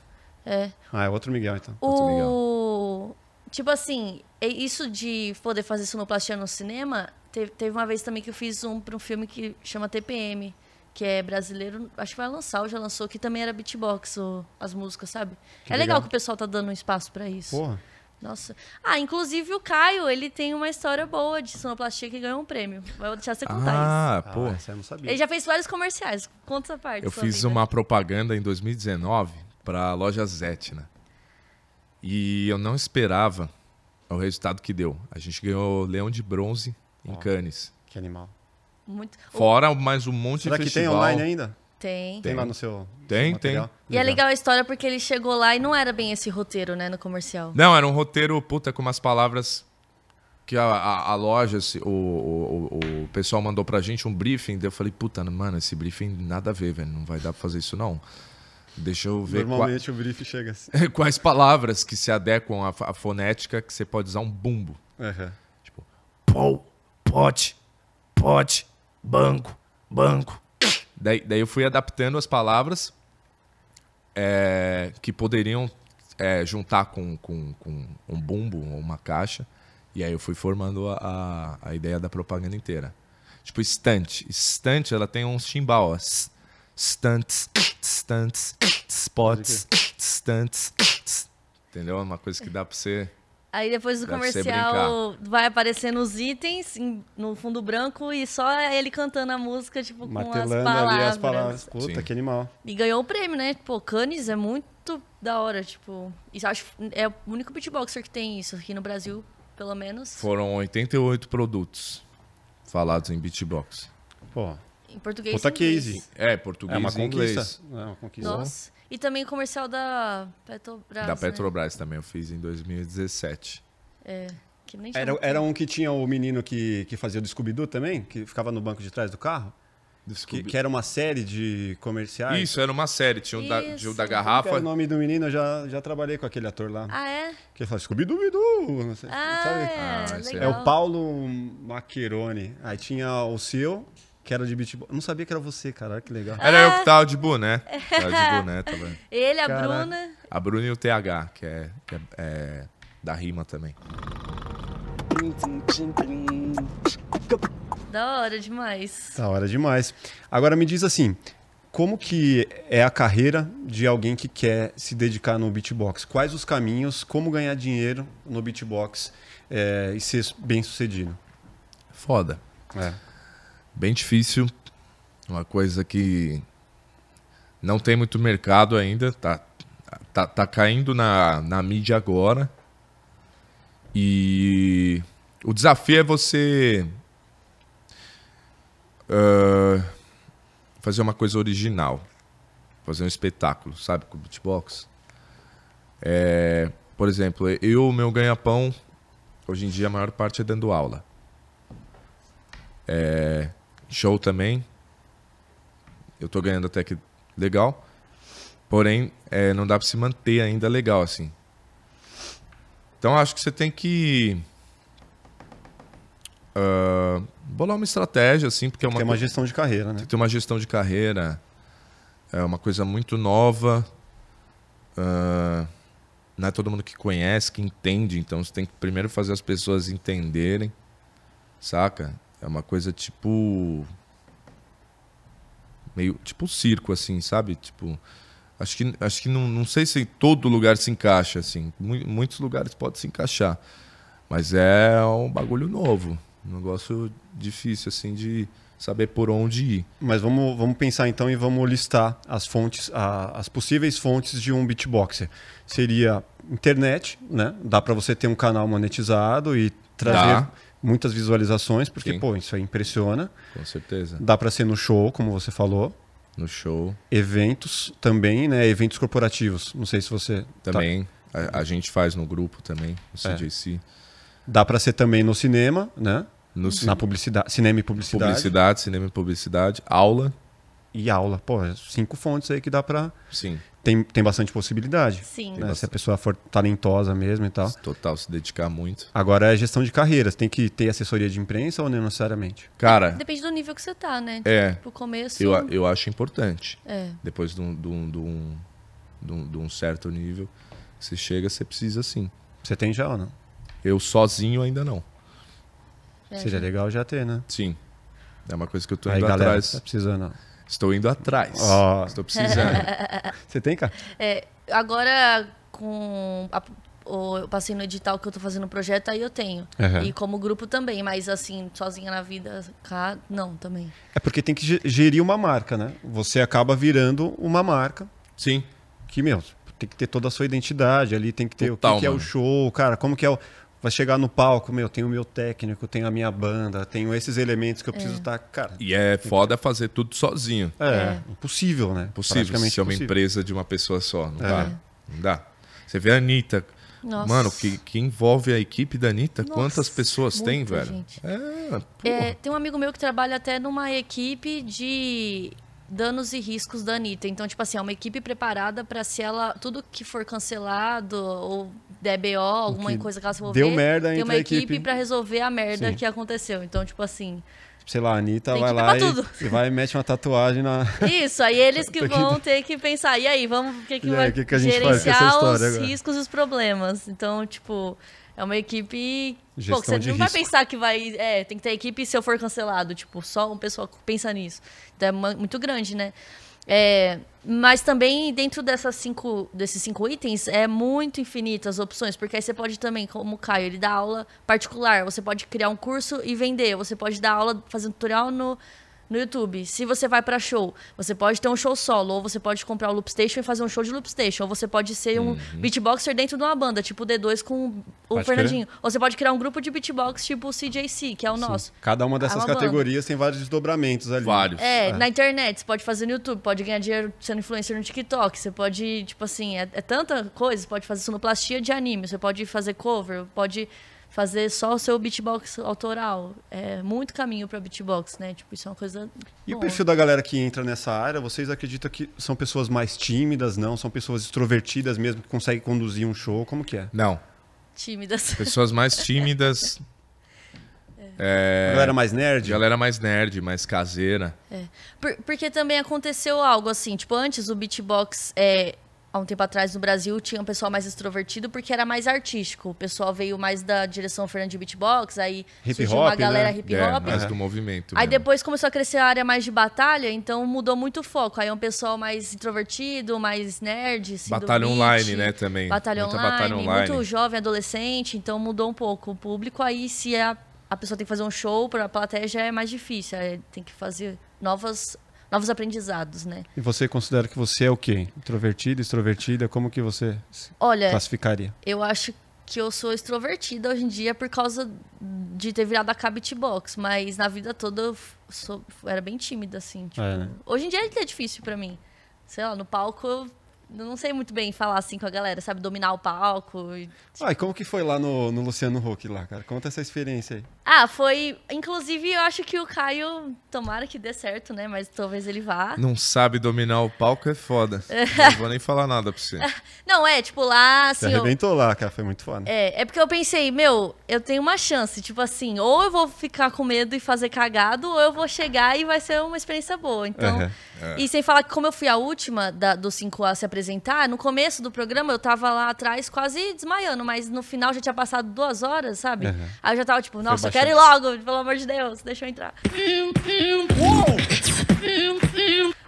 É. Ah, é outro Miguel, então. Outro O... Tipo assim, é isso de poder fazer sonoplastia no cinema, teve, teve uma vez também que eu fiz um para um filme que chama TPM, que é brasileiro, acho que vai lançar, ou já lançou, que também era beatbox, o- as músicas, sabe? Que é legal, legal. que o pessoal tá dando um espaço para isso. Porra. Nossa. Ah, inclusive o Caio, ele tem uma história boa de sonoplastia que ganhou um prêmio. Vou deixar você contar Ah, Ah, pô. essa eu não sabia. isso. Ele já fez vários comerciais. Conta essa parte. Eu sua fiz vida. uma propaganda em 2019 para a loja Zetna. E eu não esperava o resultado que deu. A gente ganhou Leão de Bronze em Ó. Cannes. Que animal. Muito... Fora mais um monte Será de que tem festival. online ainda? Tem. Tem, lá no seu Tem, seu material? E é legal a história porque ele chegou lá e não era bem esse roteiro, né, no comercial. Não, era um roteiro, puta, com umas palavras que a, a- a loja, se- o, o, o- pessoal mandou pra gente um briefing. daí Eu falei, puta, mano, esse briefing nada a ver, velho. Não vai dar pra fazer isso, não. Deixa eu ver qua- Normalmente o brief chega assim. quais palavras que se adequam à, à fonética que você pode usar um bumbo. Aham. Pou, pote, pote, banco, banco. Daí, daí eu fui adaptando as palavras é, que poderiam é, juntar com, com, com um bumbo ou uma caixa. E aí eu fui formando a, a, a ideia da propaganda inteira. Tipo, estante. Estante, ela tem uns ó. S- Stunts, stunts, spots, stunts. Entendeu? É uma coisa que dá pra você... Aí depois do comercial vai aparecendo os itens em- no fundo branco e só ele cantando a música, tipo, com as Martelando palavras. ali as palavras. Puta, Sim. que animal. E ganhou o prêmio, né? Pô, Cannes é muito da hora, tipo. Isso acho é o único beatboxer que tem isso aqui no Brasil, pelo menos. Foram 88 produtos falados em beatbox. Pô, Em português. Puta e inglês. case. É, português é uma e inglês. conquista. É uma conquista. Nossa. E também o comercial da Petrobras. Da né? Petrobras também, eu fiz em 2017. É. Que nem Era, era um que tinha o menino que, que fazia o Scooby-Doo também, que ficava no banco de trás do carro, que, que era uma série de comerciais. Isso, era uma série. Tinha o da, tinha o da garrafa. o nome do menino, eu já, já trabalhei com aquele ator lá. Ah, é? Que ele fala Scooby-Doo, não sei, Ah, sabe? é. Ah, é. É o Paulo Maccheroni. Aí tinha o seu, que era de beatbox. Não sabia que era você, cara. Olha que legal. Era eu que tava de boné. Tava de boné, vendo? Ele, a Caraca. Bruna. A Bruna e o TH, que é, que é, é da rima também. Da hora demais. Da hora demais. Agora me diz assim, como que é a carreira de alguém que quer se dedicar no beatbox? Quais os caminhos, como ganhar dinheiro no beatbox é, e ser bem sucedido? Foda. É. Bem difícil. Uma coisa que não tem muito mercado ainda. Tá, tá, tá caindo na, na mídia agora. E o desafio é você ah, fazer uma coisa original. Fazer um espetáculo, sabe? Com beatbox. É, por exemplo, eu, meu ganha-pão, hoje em dia a maior parte é dando aula. É, show também. Eu tô ganhando até que legal. Porém, é, não dá pra se manter ainda legal, assim. Então, acho que você tem que. ah, bolar uma estratégia, assim, porque é uma, Tem uma gestão de carreira, né? tem que ter uma gestão de carreira. É uma coisa muito nova. Ah, não é todo mundo que conhece, que entende. Então você tem que primeiro fazer as pessoas entenderem. Saca? É uma coisa tipo. Meio. Tipo circo, assim, sabe? Tipo. Acho que, acho que não, não sei se todo lugar se encaixa, assim. Mu- muitos lugares pode se encaixar. Mas é um bagulho novo. Um negócio difícil, assim, de saber por onde ir. Mas vamos, vamos pensar então e vamos listar as fontes, a- as possíveis fontes de um beatboxer. Seria internet, né? Dá para você ter um canal monetizado e trazer Dá. Muitas visualizações, porque Sim. pô, isso aí impressiona. Com certeza. Dá para ser no show, como você falou. No show Eventos também, né? Eventos corporativos. Não sei se você tá- também. A, a gente faz no grupo também, no É. CJC. Dá para ser também no cinema, né? No Na publicidade, cinema e publicidade, publicidade, cinema e publicidade. Aula, e aula. Pô, cinco fontes aí que dá para sim. tem, tem bastante possibilidade. Sim. né? Se a pessoa for talentosa mesmo e tal. Total, se dedicar muito. Agora é gestão de carreiras. Tem que ter assessoria de imprensa ou não necessariamente? Cara, Depende do nível que você tá, né? É. Pro começo. eu, a- eu acho importante. É. Depois de um, de um, de um, de um- de um certo nível, você chega, você precisa sim. Você tem já ou não? Eu sozinho ainda não. é, Seria legal já ter, né? Sim. É uma coisa que eu tô Aí, indo galera, atrás. tá precisando. Estou indo atrás. Ó. Estou precisando. Você tem, cara? É, agora, com. a- o- eu passei no edital que eu tô fazendo o projeto, aí eu tenho. Aham. E como grupo também, mas assim, sozinha na vida, cá, não, também. É porque tem que ge- gerir uma marca, né? Você acaba virando uma marca Sim. que, meu, tem que ter toda a sua identidade ali, tem que ter Total, o que, que é o show, cara, como que é o... Vai chegar no palco, meu, tem o meu técnico, tem a minha banda, tenho esses elementos que eu preciso estar... Cara, E é foda fazer tudo sozinho. é, É. impossível, né? Possível Praticamente ser uma impossível. empresa de uma pessoa só. Não É. dá. Não dá. Você vê a Anitta. Nossa. Mano, que, que envolve a equipe da Anitta, Nossa, quantas pessoas tem, velho? gente. É. É, tem um amigo meu que trabalha até numa equipe de danos e riscos da Anitta. Então, tipo assim, é uma equipe preparada pra se ela. Tudo que for cancelado ou der BO, alguma que coisa que ela se envolver, deu merda, tem uma equipe, equipe. pra resolver a merda Sim. que aconteceu. Então, tipo assim. Sei lá, a Anitta vai lá e, e vai e mete uma tatuagem na... Isso, aí eles que vão ter que pensar. E aí, vamos, o que, que E vai o que que gerenciar os agora? riscos e os problemas. Então, tipo, é uma equipe. Gestão Pô, você não vai risco. pensar que vai. É, tem que ter equipe se eu for cancelado. Tipo, só um pessoal pensa nisso. Então é muito grande, né? É, mas também dentro dessas cinco, desses cinco itens é muito infinito as opções, porque aí você pode também, como o Caio, ele dá aula particular, você pode criar um curso e vender, você pode dar aula fazendo tutorial no, no YouTube. Se você vai pra show, você pode ter um show solo, ou você pode comprar o Loopstation e fazer um show de Loopstation, ou você pode ser um beatboxer dentro de uma banda, tipo o D2 com o Pode Fernandinho. Ou você pode criar um grupo de beatbox tipo o CJC, que é o nosso. Cada uma dessas É uma banda. categorias tem vários desdobramentos ali. Vários. É, na internet, você pode fazer no YouTube, pode ganhar dinheiro sendo influencer no TikTok, você pode, tipo assim, é, é tanta coisa, você pode fazer sonoplastia de anime, você pode fazer cover, pode fazer só o seu beatbox autoral. É muito caminho pra beatbox, né? Tipo, isso é uma coisa. E o perfil da galera que entra nessa área, vocês acreditam que são pessoas mais tímidas, não? São pessoas extrovertidas mesmo, que conseguem conduzir um show? Como que é? Não. Tímidas. Pessoas mais tímidas. A É, galera mais nerd? galera mais nerd, mais caseira. Por- porque também aconteceu algo assim, tipo, antes o beatbox, é, há um tempo atrás no Brasil, tinha um pessoal mais extrovertido porque era mais artístico. O pessoal veio mais da direção Fernando de Beatbox, aí Hip surgiu hop, uma galera né? hip É, hop. mais do movimento. Aí mesmo. depois começou a crescer a área mais de batalha, então mudou muito o foco. Aí é um pessoal mais introvertido, mais nerd. Batalha beat, online, né, também. Batalha Muita online, batalha online. muito jovem, adolescente, então mudou um pouco o público. Aí se a, a pessoa tem que fazer um show para a plateia já é mais difícil. Aí tem que fazer novas, novos aprendizados, né? E você considera que você é o quê? Introvertida, extrovertida? Como que você Olha, classificaria? eu acho que eu sou extrovertida hoje em dia por causa de ter virado a beatbox, mas na vida toda eu sou, era bem tímida, assim. Tipo, É, né? Hoje em dia é difícil pra mim. Sei lá, no palco Eu não sei muito bem falar assim com a galera, sabe? Dominar o palco. e- Ah, e como que foi lá no, no Luciano Huck lá, cara? Conta essa experiência aí. Ah, foi. Inclusive, eu acho que o Caio, tomara que dê certo, né? Mas talvez ele vá. Não sabe dominar o palco é foda. Não vou nem falar nada pra você. Não, é, tipo, lá, Você assim. eu- arrebentou lá, cara. Foi muito foda. É, é porque eu pensei, meu, eu tenho uma chance, tipo assim, ou eu vou ficar com medo e fazer cagado, ou eu vou chegar e vai ser uma experiência boa. Então, Aham. e sem falar que como eu fui a última da, do 5A se apresentar, no começo do programa eu tava lá atrás quase desmaiando, mas no final já tinha passado duas horas, sabe? Aham. Aí eu já tava tipo, nossa, eu quero ir logo, pelo amor de Deus, deixa eu entrar.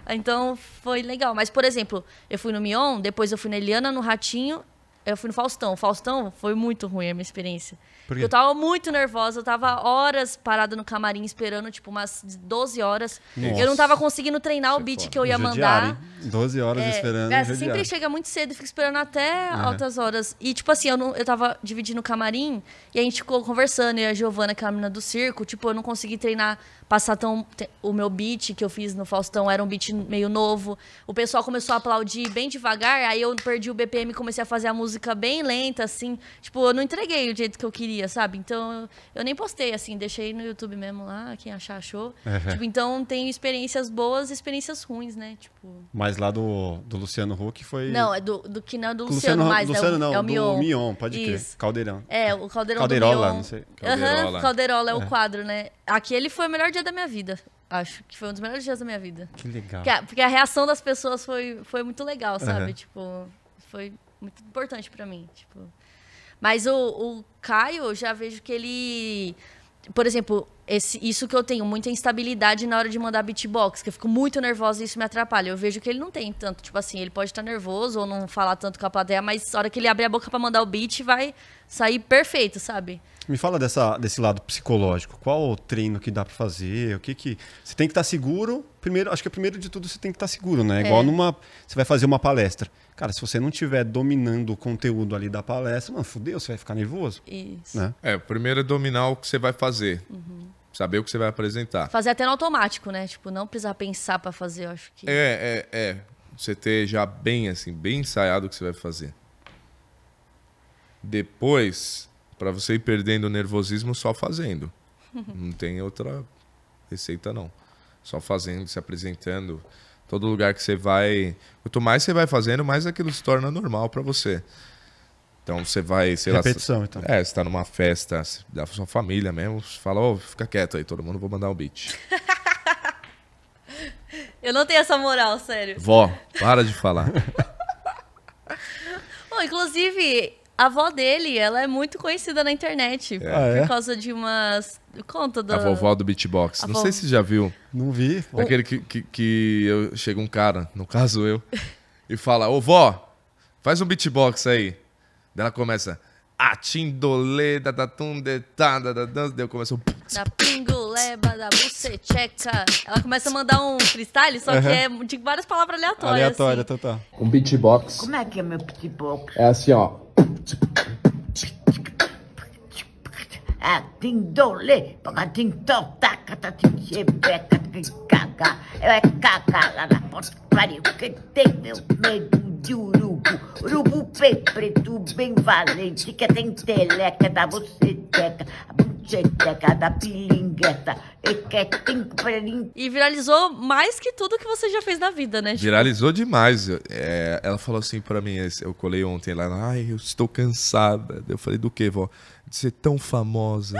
Então foi legal. Mas, por exemplo, eu fui no Mion, depois eu fui na Eliana, no Ratinho, eu fui no Faustão. O Faustão foi muito ruim a minha experiência. Eu tava muito nervosa, eu tava horas parada no camarim esperando, tipo, umas 12 horas. Nossa. Eu não tava conseguindo treinar o Isso é beat que eu ia mandar. hein? 12 horas É, esperando. é, sempre chega muito cedo e fica esperando até altas horas. E, tipo assim, eu, não, eu tava dividindo o camarim e a gente ficou conversando. E a Giovana, que é a menina do circo, tipo, eu não consegui treinar, passar tão. O meu beat que eu fiz no Faustão era um beat meio novo. O pessoal começou a aplaudir bem devagar, aí eu perdi o BPM e comecei a fazer a música bem lenta, assim. Tipo, eu não entreguei o jeito que eu queria, sabe? Então, eu, nem postei, assim, deixei no YouTube mesmo lá, quem achar, achou. Uhum. Tipo, então tem experiências boas e experiências ruins, né? Tipo. Mas lá do, do Luciano Huck foi. Não, é do, do que não é do Luciano, Huck- mais, Luciano é o, não, é o do Mion. Mion, pode crer. Isso. Caldeirão. É, o Caldeirão Calderola, do Mion. não sei. Aham, Calderola. Calderola é o quadro, né? Aquele foi o melhor dia da minha vida. Acho que foi um dos melhores dias da minha vida. Que legal. Porque a, porque a reação das pessoas foi, foi muito legal, sabe? Aham. Tipo, foi muito importante pra mim. Tipo. Mas o, o Caio, eu já vejo que ele. Por exemplo, esse, isso que eu tenho, muita instabilidade na hora de mandar beatbox, que eu fico muito nervosa e isso me atrapalha. Eu vejo que ele não tem tanto. Tipo assim, ele pode estar nervoso ou não falar tanto com a plateia, mas na hora que ele abrir a boca pra mandar o beat, vai sair perfeito, sabe? Me fala dessa, desse lado psicológico. Qual o treino que dá pra fazer? O que que. Você tem que estar seguro. Primeiro, acho que primeiro de tudo você tem que estar seguro, né? Igual É. numa. Você vai fazer uma palestra. Cara, se você não estiver dominando o conteúdo ali da palestra, mano, fudeu, você vai ficar nervoso. Isso. Né? É, o primeiro é dominar o que você vai fazer. Saber o que você vai apresentar. Fazer até no automático, né? Tipo, não precisar pensar pra fazer, eu acho que. É, é, é. Você ter já bem, assim, bem ensaiado o que você vai fazer. Depois, pra você ir perdendo o nervosismo só fazendo. Não tem outra receita, não. Só fazendo, se apresentando. Todo lugar que você vai. Quanto mais você vai fazendo, mais aquilo se torna normal pra você. Então você vai, sei lá. Repetição, então. É, você tá numa festa da sua família mesmo, você fala, ô, fica quieto aí, todo mundo, vou mandar um beat. Eu não tenho essa moral, sério. Vó, para de falar. Bom, inclusive, a avó dele, ela é muito conhecida na internet. Ah, é? Por causa de umas. Conta da. A vovó do beatbox. A Não vó- sei se você já viu. Não vi. pô. Daquele que, que, que eu, chega um cara, no caso eu, e fala, ô vó, faz um beatbox aí. Daí ela começa, atindolê, dadatum, detá, dadadã, daí eu começo, Da pinguleba, da buceteca. Ela começa a mandar um freestyle, só que é de várias palavras aleatórias. Aleatória, assim. total. Um beatbox Como é que é meu pitbull? é assim, ó. É tindolê, pagatim, totaca, tatim, chebeca, caga. Eu é caga lá na porta que pariu, que tem meu medo de urubu. Urubu bem preto, bem valente, que tem teleca da buceteca, a buceteca da pilingueta, e que tem. E viralizou mais que tudo que você já fez na vida, né? Tipo, Viralizou demais. É, ela falou assim pra mim, eu colei ontem lá, ai, eu estou cansada. Eu falei, do que, vó? De ser tão famosa.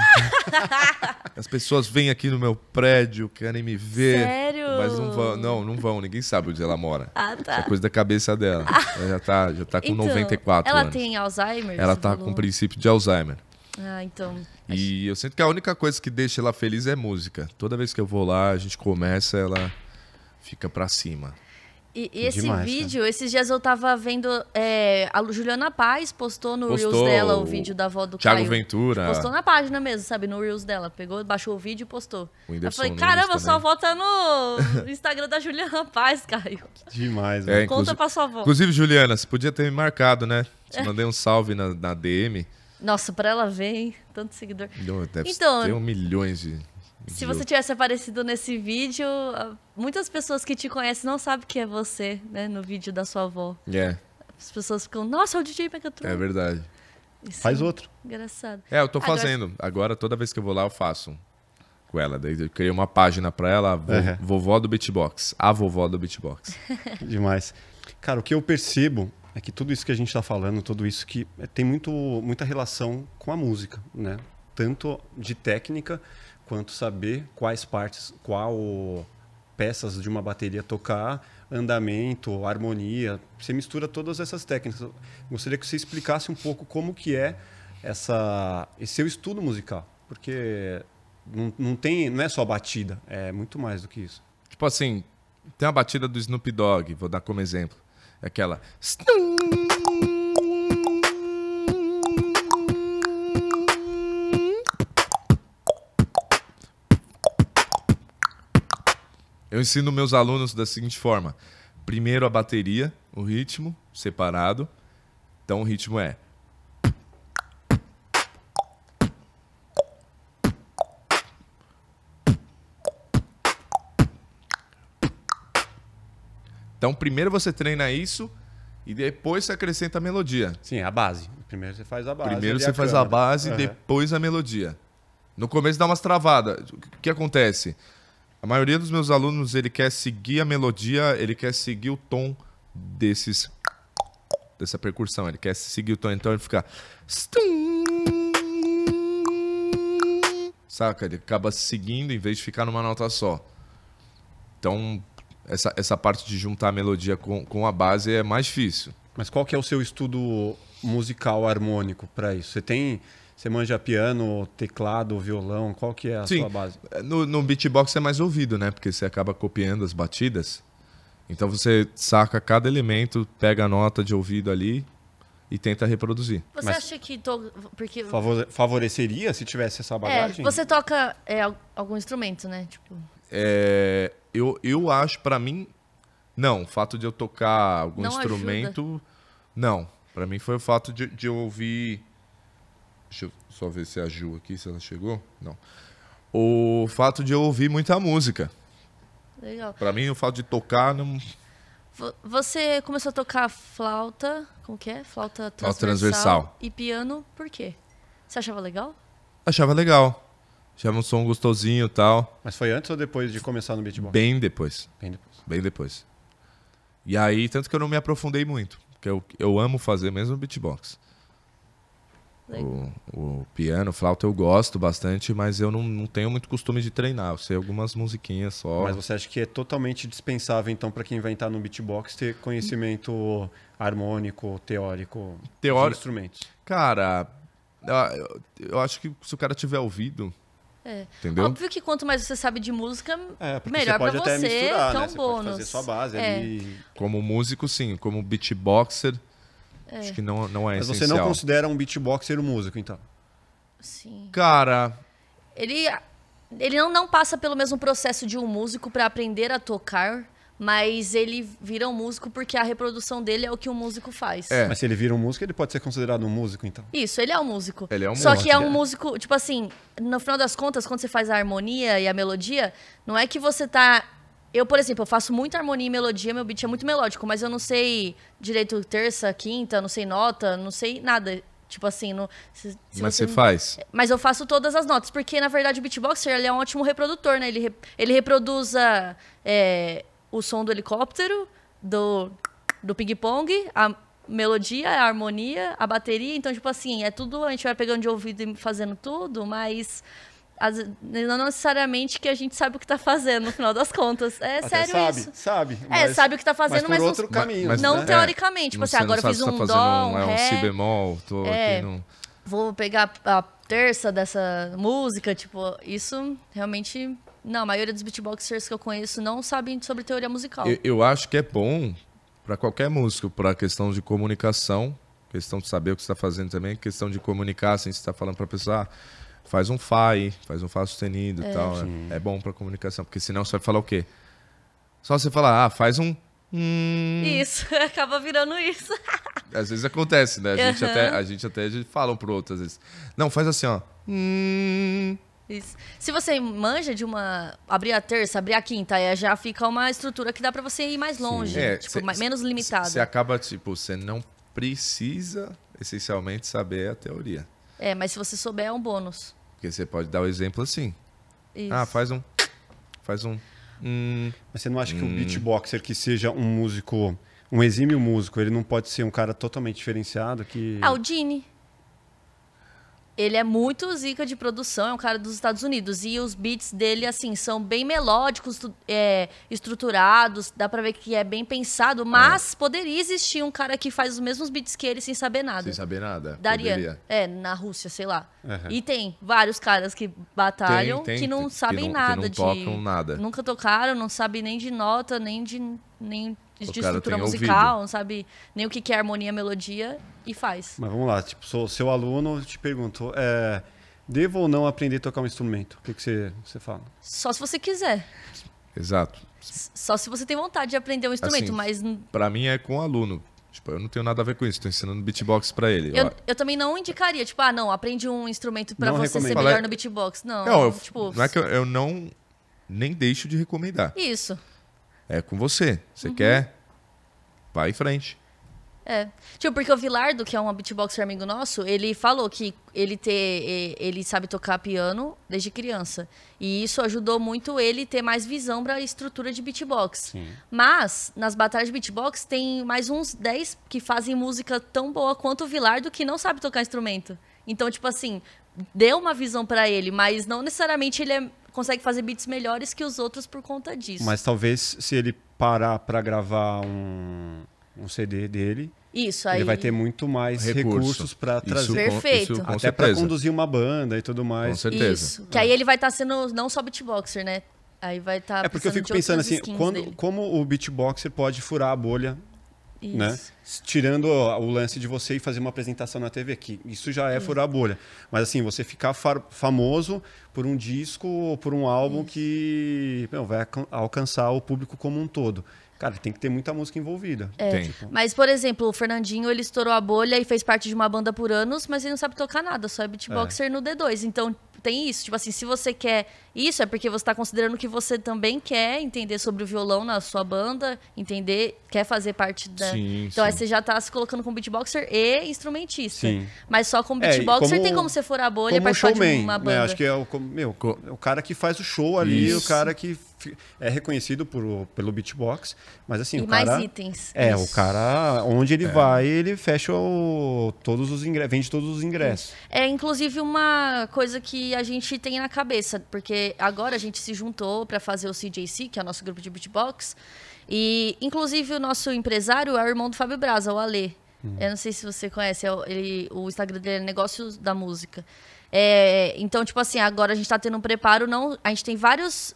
As pessoas vêm aqui no meu prédio, querem me ver. Sério? Mas não vão, não, não vão, ninguém sabe onde ela mora. Ah, Isso tá. é coisa da cabeça dela. Ela já tá, já tá com Então, 94 Ela anos. tem Alzheimer? Ela tá falou? com princípio de Alzheimer. Ah, então. E eu sinto que a única coisa que deixa ela feliz é música. Toda vez que eu vou lá, a gente começa, ela fica pra cima. E, e esse Demais, vídeo, esses dias eu tava vendo. é, a Juliana Paz postou no Postou Reels dela o o vídeo da avó do Thiago Caio. Ventura. Postou na página mesmo, sabe? No Reels dela. Pegou, baixou o vídeo e postou. O eu falei, caramba, sua avó tá no Instagram da Juliana Paz, Caio. Demais, É, velho. Conta inclusive, pra sua avó. inclusive, Juliana, você podia ter me marcado, né? Te mandei um salve na, na DM. Nossa, pra ela ver, hein? Tanto seguidor. Deve Então- ter um milhões de, Se você tivesse aparecido nesse vídeo, ah, muitas pessoas que te conhecem não sabem que é você, né? No vídeo da sua avó. É, As pessoas ficam, nossa, é o DJ Megatron. é verdade. Isso Faz é outro. Engraçado. É, eu tô Agora- fazendo. Agora, toda vez que eu vou lá, eu faço com ela. Daí eu criei uma página pra ela, vo- Uhum. vovó do beatbox. A vovó do beatbox. Demais. Cara, o que eu percebo é que tudo isso que a gente está falando, tudo isso que é, tem muito, muita relação com a música, né? Tanto de técnica quanto saber quais partes, qual peças de uma bateria tocar, andamento, harmonia. Você mistura todas essas técnicas. Gostaria que você explicasse um pouco como que é essa, esse seu estudo musical, porque não, não tem, não é só batida, é muito mais do que isso. Tipo assim, tem a batida do Snoop Dogg, vou dar como exemplo. É aquela. Eu ensino meus alunos da seguinte forma: primeiro a bateria, o ritmo separado. Então o ritmo é. Então primeiro você treina isso e depois você acrescenta a melodia. Sim, a base. Primeiro você faz a base. Primeiro você faz a câmera. base e Aham. depois a melodia. No começo dá umas travadas. O que acontece? A maioria dos meus alunos, ele quer seguir a melodia, ele quer seguir o tom desses dessa percussão, ele quer seguir o tom, então ele fica Saca? Ele acaba seguindo em vez de ficar numa nota só. Então, essa, essa parte de juntar a melodia com, com a base é mais difícil. Mas qual que é o seu estudo musical harmônico para isso? Você tem, você manja piano, teclado, violão, qual que é a Sim. sua base? No, no beatbox é mais ouvido, né? Porque você acaba copiando as batidas. Então você saca cada elemento, pega a nota de ouvido ali e tenta reproduzir. Você Mas- acha que. To... Porque. Favore- Favoreceria se tivesse essa É, bagagem? você toca é, al- algum instrumento, né? Tipo. É, eu, eu acho, pra mim, não. O fato de eu tocar algum Não instrumento, não. Pra mim foi o fato de, de eu ouvir. Deixa eu só ver se a Ju aqui, se ela chegou. Não. O fato de eu ouvir muita música. Legal. Pra mim, o fato de tocar não. Vo- Você começou a tocar flauta. Como que é? Flauta transversal. transversal. E piano, por quê? Você achava legal? Achava legal. Achava um som gostosinho e tal. Mas foi antes ou depois de começar no beatbox? Bem depois. Bem depois. Bem depois. E aí, tanto que eu não me aprofundei muito. Porque eu, eu amo fazer mesmo beatbox. O, o piano, flauta eu gosto bastante, mas eu não, não tenho muito costume de treinar. Eu sei algumas musiquinhas só. Mas você acha que é totalmente dispensável, então, para quem vai entrar no beatbox, ter conhecimento harmônico, teórico Teórico. dos instrumentos? Cara, eu, eu- acho que se o cara tiver ouvido, É. entendeu? Óbvio que quanto mais você sabe de música, É, melhor você pode pra até você, misturar, que é né? um Você bônus. pode fazer sua base É. ali. Como músico, sim. Como beatboxer, acho que não, não é Mas você essencial. não considera um beatboxer um músico, então? Sim. Cara, Ele, ele não, não passa pelo mesmo processo de um músico pra aprender a tocar, mas ele vira um músico porque a reprodução dele é o que um músico faz. É. Mas se ele vira um músico, ele pode ser considerado um músico, então? Isso, ele é um músico. Ele é um Só que é músico, um é. músico, tipo assim, no final das contas, quando você faz a harmonia e a melodia, não é que você tá. Eu, por exemplo, eu faço muita harmonia e melodia, meu beat é muito melódico, mas eu não sei direito terça, quinta, não sei nota, não sei nada. Tipo assim, não, se- se mas você faz. Mas eu faço todas as notas, porque na verdade o beatboxer ele é um ótimo reprodutor, né? Ele, re- ele reproduz a, é, o som do helicóptero, do, do ping-pong, a melodia, a harmonia, a bateria. Então, tipo assim, é tudo, a gente vai pegando de ouvido e fazendo tudo, mas as- não necessariamente que a gente sabe o que tá fazendo no final das contas. É Até sério sabe, isso. sabe. É, mas- sabe o que tá fazendo, por mas, não- outro caminho. mas- não né? teoricamente. Tipo Não- assim, agora eu sabe fiz tá um fazendo dó, um, é um ré. si bemol, tô É. aqui no... vou pegar a terça dessa música, tipo, isso realmente. Não, a maioria dos beatboxers que eu conheço não sabem sobre teoria musical. Eu, eu acho que é bom para qualquer músico, para questão de comunicação, questão de saber o que você está fazendo também, questão de comunicar, assim, você está falando para a pessoa, ah, faz um Fá aí, faz um Fá sustenido e tal. É, é bom para comunicação, porque senão você vai falar o quê? Só você falar, ah, faz um. hum. Isso, acaba virando isso. Às vezes acontece, né? A gente Aham. até, a gente até fala um pro outro, às vezes. Não, faz assim, ó. Hum, Isso. Se você manja de uma. abrir a terça, abrir a quinta, aí já fica uma estrutura que dá pra você ir mais longe. É, tipo, cê- mais- menos limitada. Você acaba, tipo, você não precisa essencialmente saber a teoria. É, mas se você souber, é um bônus. Porque você pode dar o exemplo assim. Isso. Ah, faz um. Faz um. Hum, Mas você não acha que o beatboxer que seja um músico, um exímio músico, ele não pode ser um cara totalmente diferenciado que Ah, o Dini. Ele é muito zica de produção, é um cara dos Estados Unidos. E os beats dele, assim, são bem melódicos, é, estruturados, dá pra ver que é bem pensado, mas poderia existir um cara que faz os mesmos beats que ele sem saber nada. sem saber nada. Daria. Poderia. É, na Rússia, sei lá. Aham. E tem vários caras que batalham Tem, tem, que não que sabem não- que nada não de. tocam nada. Nunca tocaram, não sabem nem de nota, nem de, nem de estrutura musical, ouvido. não sabe nem o que que é harmonia, melodia e faz. Mas vamos lá, tipo, sou seu aluno, te pergunto, é, devo ou não aprender a tocar um instrumento? O que, que você, você fala? Só se você quiser. Exato. Só se você tem vontade de aprender um instrumento, Assim, mas Pra mim é com o aluno. Tipo, eu não tenho nada a ver com isso. Tô ensinando beatbox pra ele. eu, eu também não indicaria, tipo, ah, não, aprende um instrumento pra Não você ser recomendo. melhor Fala- no beatbox. Não, Não, eu- tipo, não é que eu, eu não nem deixo de recomendar. isso. É com você. Uhum. Você quer? Vai em frente. É. Tipo, porque o Vilardo, que é um beatboxer amigo nosso, ele falou que ele ter, ele sabe tocar piano desde criança. E isso ajudou muito ele ter mais visão pra estrutura de beatbox. Mas, nas batalhas de beatbox, tem mais uns 10 que fazem música tão boa quanto o Vilardo que não sabe tocar instrumento. Então, tipo assim, deu uma visão pra ele, mas não necessariamente ele é- consegue fazer beats melhores que os outros por conta disso. Mas talvez se ele parar pra gravar um, um CD dele, isso, aí. ele vai ter muito mais Recurso. recursos pra Isso trazer. com- Perfeito. isso com Até pra certeza. conduzir uma banda e tudo Com mais. certeza. Isso. Que aí ele vai estar sendo não só beatboxer, né? Aí vai estar. É porque eu fico pensando assim, quando, como o beatboxer pode furar a bolha, né? Tirando o lance de você ir fazer uma apresentação na TV aqui. Isso já é furar a bolha. Mas assim, você ficar fa- famoso por um disco ou por um álbum que meu, vai alcan- alcançar o público como um todo. Cara, tem que ter muita música envolvida. Tem. Mas, por exemplo, o Fernandinho, ele estourou a bolha e fez parte de uma banda por anos, mas ele não sabe tocar nada, só é beatboxer no D2. Então, tem isso. Tipo assim, se você quer isso, é porque você está considerando que você também quer entender sobre o violão na sua banda, entender, quer fazer parte da. Sim, então, aí sim. você já tá se colocando como beatboxer e instrumentista. Sim. Mas só como É, beatboxer como- tem como você furar a bolha e participar de showman, uma né? banda. Acho que é o, meu, é o cara que faz o show ali, Isso. o cara que é reconhecido por, pelo beatbox. Mas assim, E o mais cara... itens. É, Isso. o cara, onde ele vai, ele fecha o, todos os ingressos, vende todos os ingressos. É inclusive uma coisa que a gente tem na cabeça, porque agora a gente se juntou para fazer o CJC, que é o nosso grupo de beatbox, e inclusive o nosso empresário é o irmão do Fábio Braza, o Alê. Eu não sei se você conhece, é o- ele, o Instagram dele é Negócios da Música. É, então, tipo assim, agora a gente tá tendo um preparo, não, a gente tem vários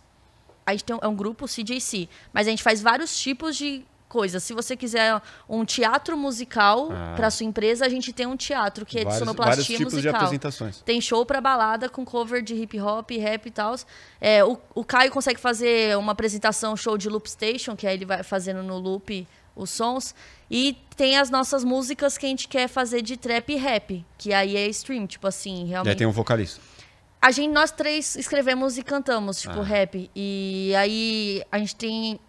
a gente tem um, é um grupo CJC, mas a gente faz vários tipos de coisas. Se você quiser um teatro musical Ah. para sua empresa, a gente tem um teatro que é de vários, sonoplastia vários tipos de musical. apresentações. Tem show pra balada com cover de hip hop, rap e tal. É, o, o Caio consegue fazer uma apresentação show de loop station, que aí ele vai fazendo no loop os sons. E tem as nossas músicas que a gente quer fazer de trap e rap, que aí é stream, tipo assim, E aí realmente. tem um vocalista. A gente, nós três escrevemos e cantamos, tipo, Ah. rap. E aí a gente tem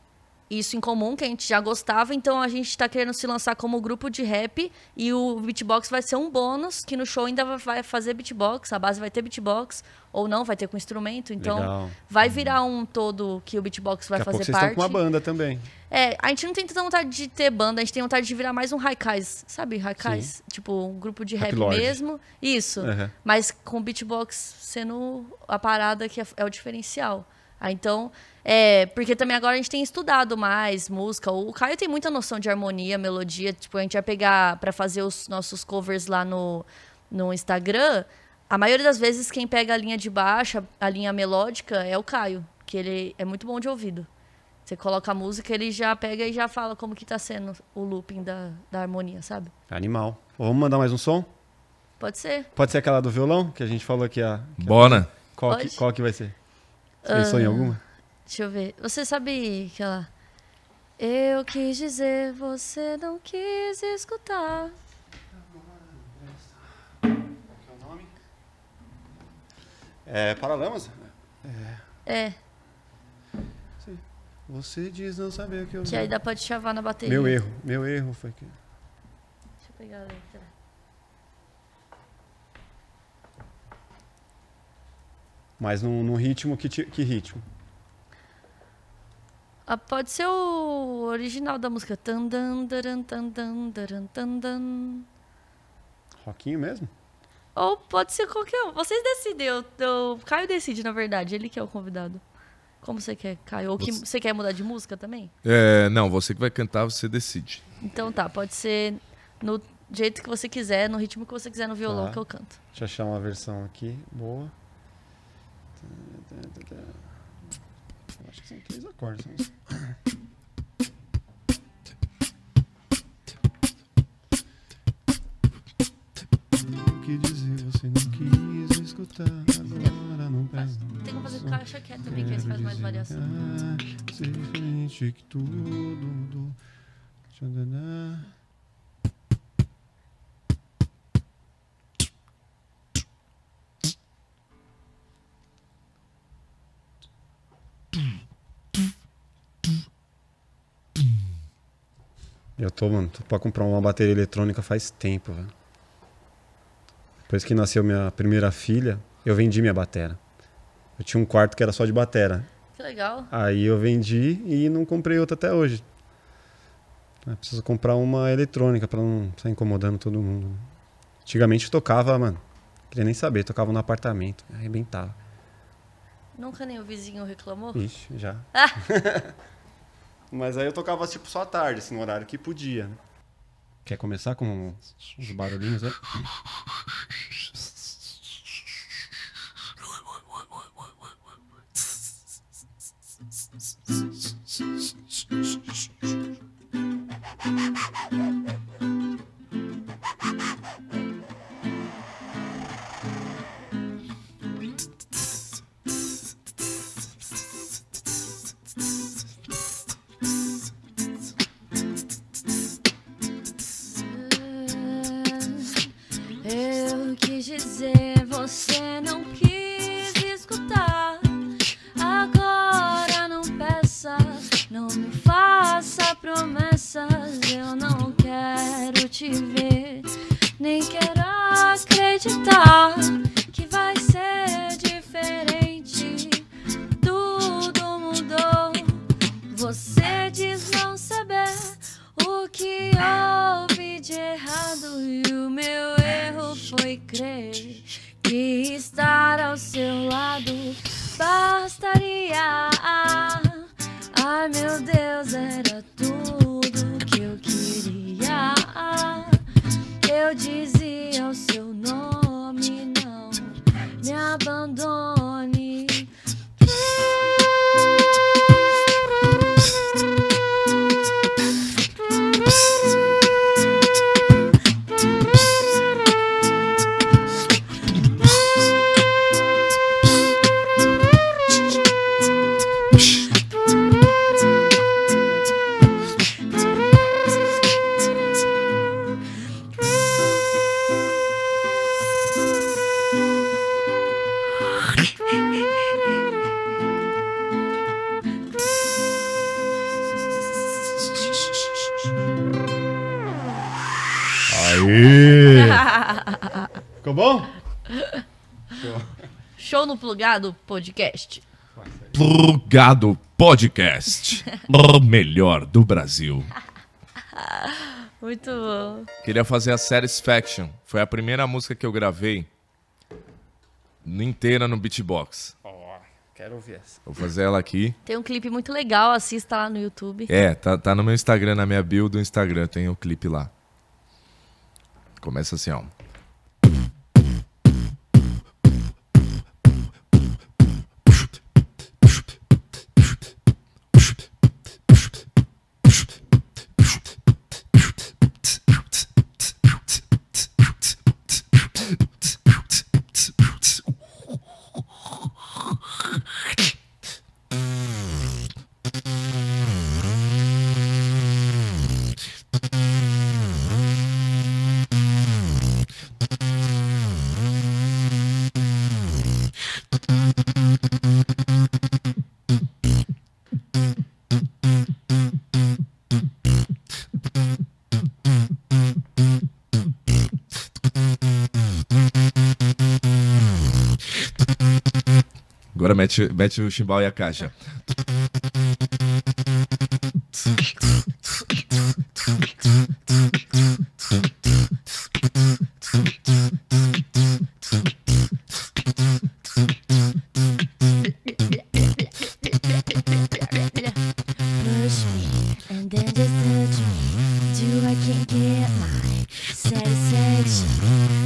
isso em comum, que a gente já gostava, então a gente tá querendo se lançar como grupo de rap e o beatbox vai ser um bônus, que no show ainda vai- fazer beatbox, a base vai ter beatbox, ou não, vai ter com instrumento, então Legal. vai virar um todo que o beatbox vai Daqui a pouco fazer vocês parte. estão com uma banda também. É, a gente não tem tanta vontade de ter banda, a gente tem vontade de virar mais um haikais, sabe? Haikais, tipo um grupo de Rap rap mesmo. Isso. Uhum. Mas com beatbox sendo a parada que é, é o diferencial. Ah, então, é, porque também agora a gente tem estudado mais música. O Caio tem muita noção de harmonia, melodia. Tipo, a gente vai pegar pra fazer os nossos covers lá no, no Instagram. A maioria das vezes quem pega a linha de baixa, a linha melódica, é o Caio, que ele é muito bom de ouvido. Você coloca a música, ele já pega e já fala como que tá sendo o looping da, da harmonia, sabe? Animal. Vamos mandar mais um som? Pode ser. Pode ser aquela do violão, que a gente falou aqui. A, Bora. qual, que, qual que vai ser? Você pensou Ah. em alguma? Deixa eu ver. Você sabe aquela. Eu quis dizer, você não quis escutar. É Paralamas? É, Você diz não saber o que eu que aí dá pra te chavar na bateria. Meu erro, meu erro foi que. Deixa eu pegar a letra. Mas no, no ritmo, que, que ritmo? Ah, pode ser o original da música. Tan, dan, daran, tan, dan, daran, tan, dan. Rockinho mesmo? Ou pode ser qualquer um. Vocês decidem. Eu, eu- Caio decide, na verdade. Ele que é o convidado. Como você quer, Caio? Ou que, Você- você quer mudar de música também? É, não, você que vai cantar, você decide. Então tá, pode ser no jeito que você quiser, no ritmo que você quiser, no violão Tá. que eu canto. Deixa eu achar uma versão aqui. Boa. Acho que são três acordes. O que dizer você não quis escutar agora não presta Tem como fazer caixa quieta também, que aí você faz mais variação. Ser diferente que tudo mudou. Tchadadá. Eu tô, mano, tô pra comprar uma bateria eletrônica faz tempo, velho. Depois que nasceu minha primeira filha, eu vendi minha batera. Eu tinha um quarto que era só de batera. Que legal. Aí eu vendi e não comprei outra até hoje. Eu preciso comprar uma eletrônica pra não sair incomodando todo mundo. Antigamente tocava, mano, queria nem saber, tocava no apartamento, arrebentava. Nunca nem o vizinho reclamou? Ixi, já. Mas aí eu tocava tipo só à tarde, assim, no horário que podia. né? Quer começar com os barulhinhos aí? no plugado podcast. Plugado Podcast. o melhor do Brasil. Muito bom. Queria fazer a Satisfaction. Foi a primeira música que eu gravei inteira no beatbox. Quero ouvir essa. Vou fazer ela aqui. Tem um clipe muito legal, assista lá no YouTube. É, tá, tá no meu Instagram, na minha bio do Instagram, tem o clipe lá. Começa assim, ó. Agora mete, mete o chimbal e a caixa. Push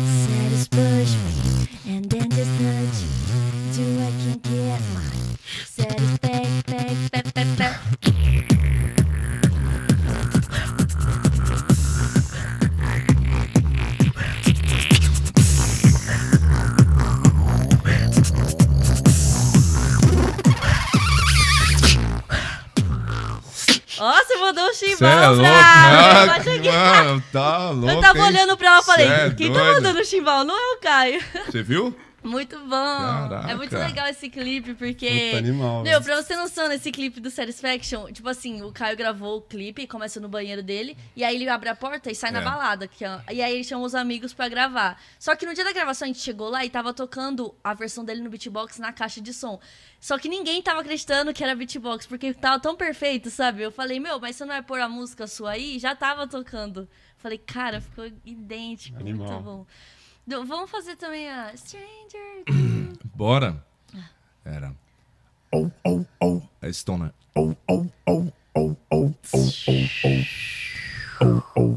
Ah, Bate aqui. mano, tá louco. Eu tava hein? olhando pra ela e falei, Cê é quem tá doido. mandando chimbal? Não é o Caio. Você viu? Muito bom. Caraca. É muito legal esse clipe, porque. Puta animal, Meu, pra você ter noção, nesse clipe do Satisfaction, tipo assim, o Caio gravou o clipe, começa no banheiro dele, e aí ele abre a porta e sai na É. balada. Que é- e aí ele chama os amigos pra gravar. Só que no dia da gravação a gente chegou lá e tava tocando a versão dele no beatbox na caixa de som. Só que ninguém tava acreditando que era beatbox, porque tava tão perfeito, sabe? Eu falei, meu, mas você não vai pôr a música sua aí? Já tava tocando. Falei, cara, ficou idêntico. Animal. Muito bom. Vamos fazer também a Stranger. Bora. Era. Oh, oh, oh. É Stoner. Oh, oh, oh, oh, oh, oh, oh, oh, oh,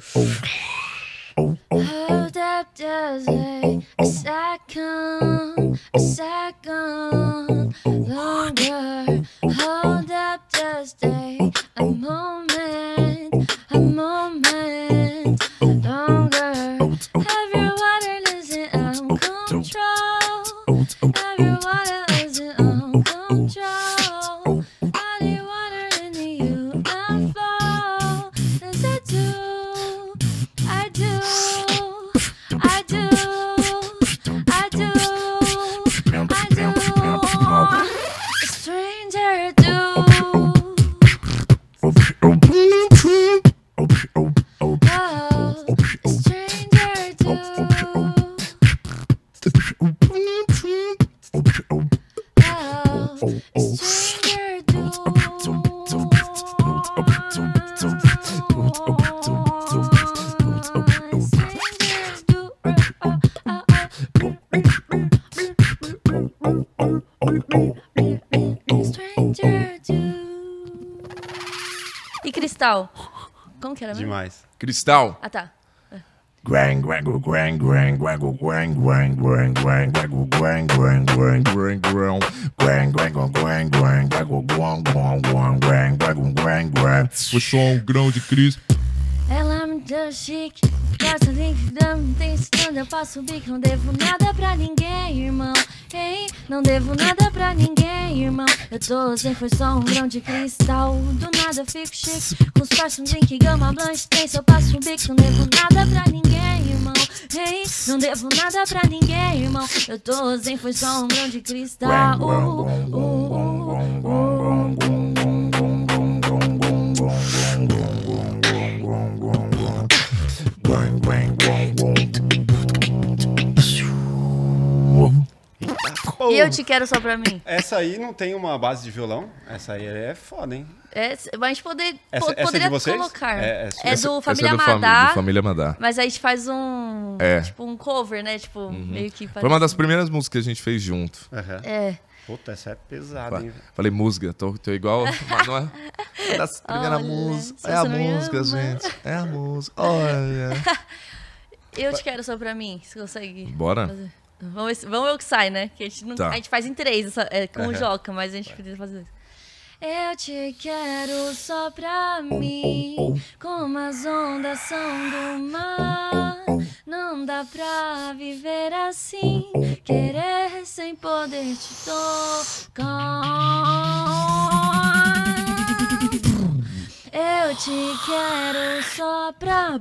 oh. Hold up just a second, a second longer. Hold up just a, a moment, a moment longer. oh, oh. Cristal? Como que era mesmo? Demais. Cristal. Ah, tá. Grang, grangle, grang, grang, grangle, grang, grang, grang, grang, grangle, grang, grang, grang, grang, grang, grang, grangle, grang, grang, grangle, guang, guang, guang, grang, grangle, grang, grang. Foi só um grão de Cris. Ela me deu chique, gosta de que dama, tem quando eu faço bico, não devo nada pra ninguém, irmão. Ei, não devo nada pra ninguém, irmão. Eu tô sem foi só um grão de cristal. Do nada eu fico chique, com os parças um drink, gama blanche, tem eu passo um bico, não devo nada pra ninguém, irmão. Ei, não devo nada pra ninguém, irmão. Eu tô sem foi só um grão de cristal. Uh, uh, uh, E eu te quero só pra mim. Essa aí não tem uma base de violão? Essa aí é foda, hein? É, mas a gente poder, Essa- po- essa é de poderia vocês? colocar. É- É, é do Essa Família é do, fami- Madá. do Família Madá. Mas aí a gente faz um. É. Tipo, um cover, né? Tipo, meio que. Foi uma das primeiras músicas que a gente fez junto. Aham. É. Puta, essa é pesada, hein? Falei música, tô, tô igual. Mas não é. é das primeiras Olha, músicas. se É a música, gente. É a música. Olha. Eu te quero só pra mim. Você consegue. Bora? fazer? Vamos vamos o que sai, né? Que a gente, não, Tá. a gente faz em três, essa- é, com o Aham. Joca, mas a gente precisa fazer dois. Eu te quero só pra mim, como as ondas são do mar. Não dá pra viver assim, querer sem poder te tocar. Eu te quero só pra.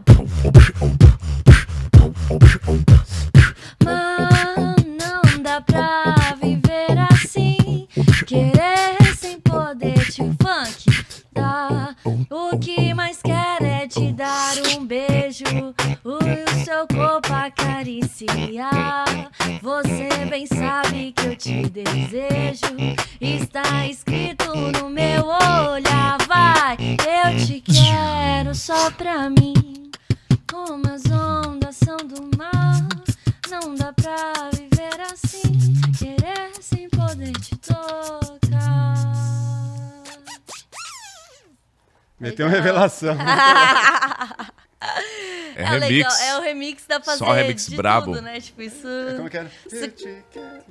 Te funk dar. O que mais quero é te dar um beijo. O seu corpo acariciar. Você bem sabe que eu te desejo. Está escrito no meu olhar. Vai, eu te quero só pra mim. Como as ondas são do mar. Não dá pra viver assim. Querer sem poder te tocar. Meteu uma revelação. É, É, legal, remix. é o remix da fazer Só remix de brabo. tudo, né? Tipo, isso... Como que era? Isso- Eu te quero.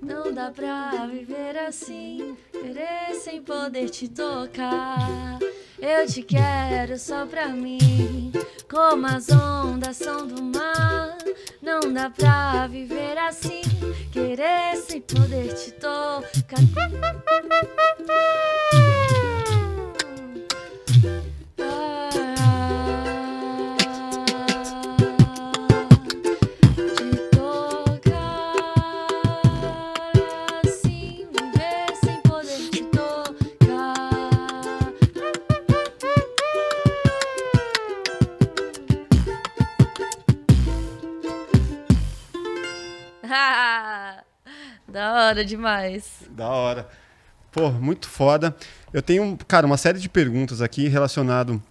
Não dá pra viver assim, querer sem poder te tocar. Eu te quero só pra mim, como as ondas são do mar. Não dá pra viver assim, querer sem poder te tocar. Hora demais. Da hora. Pô, muito foda. Eu tenho, cara, uma série de perguntas aqui relacionado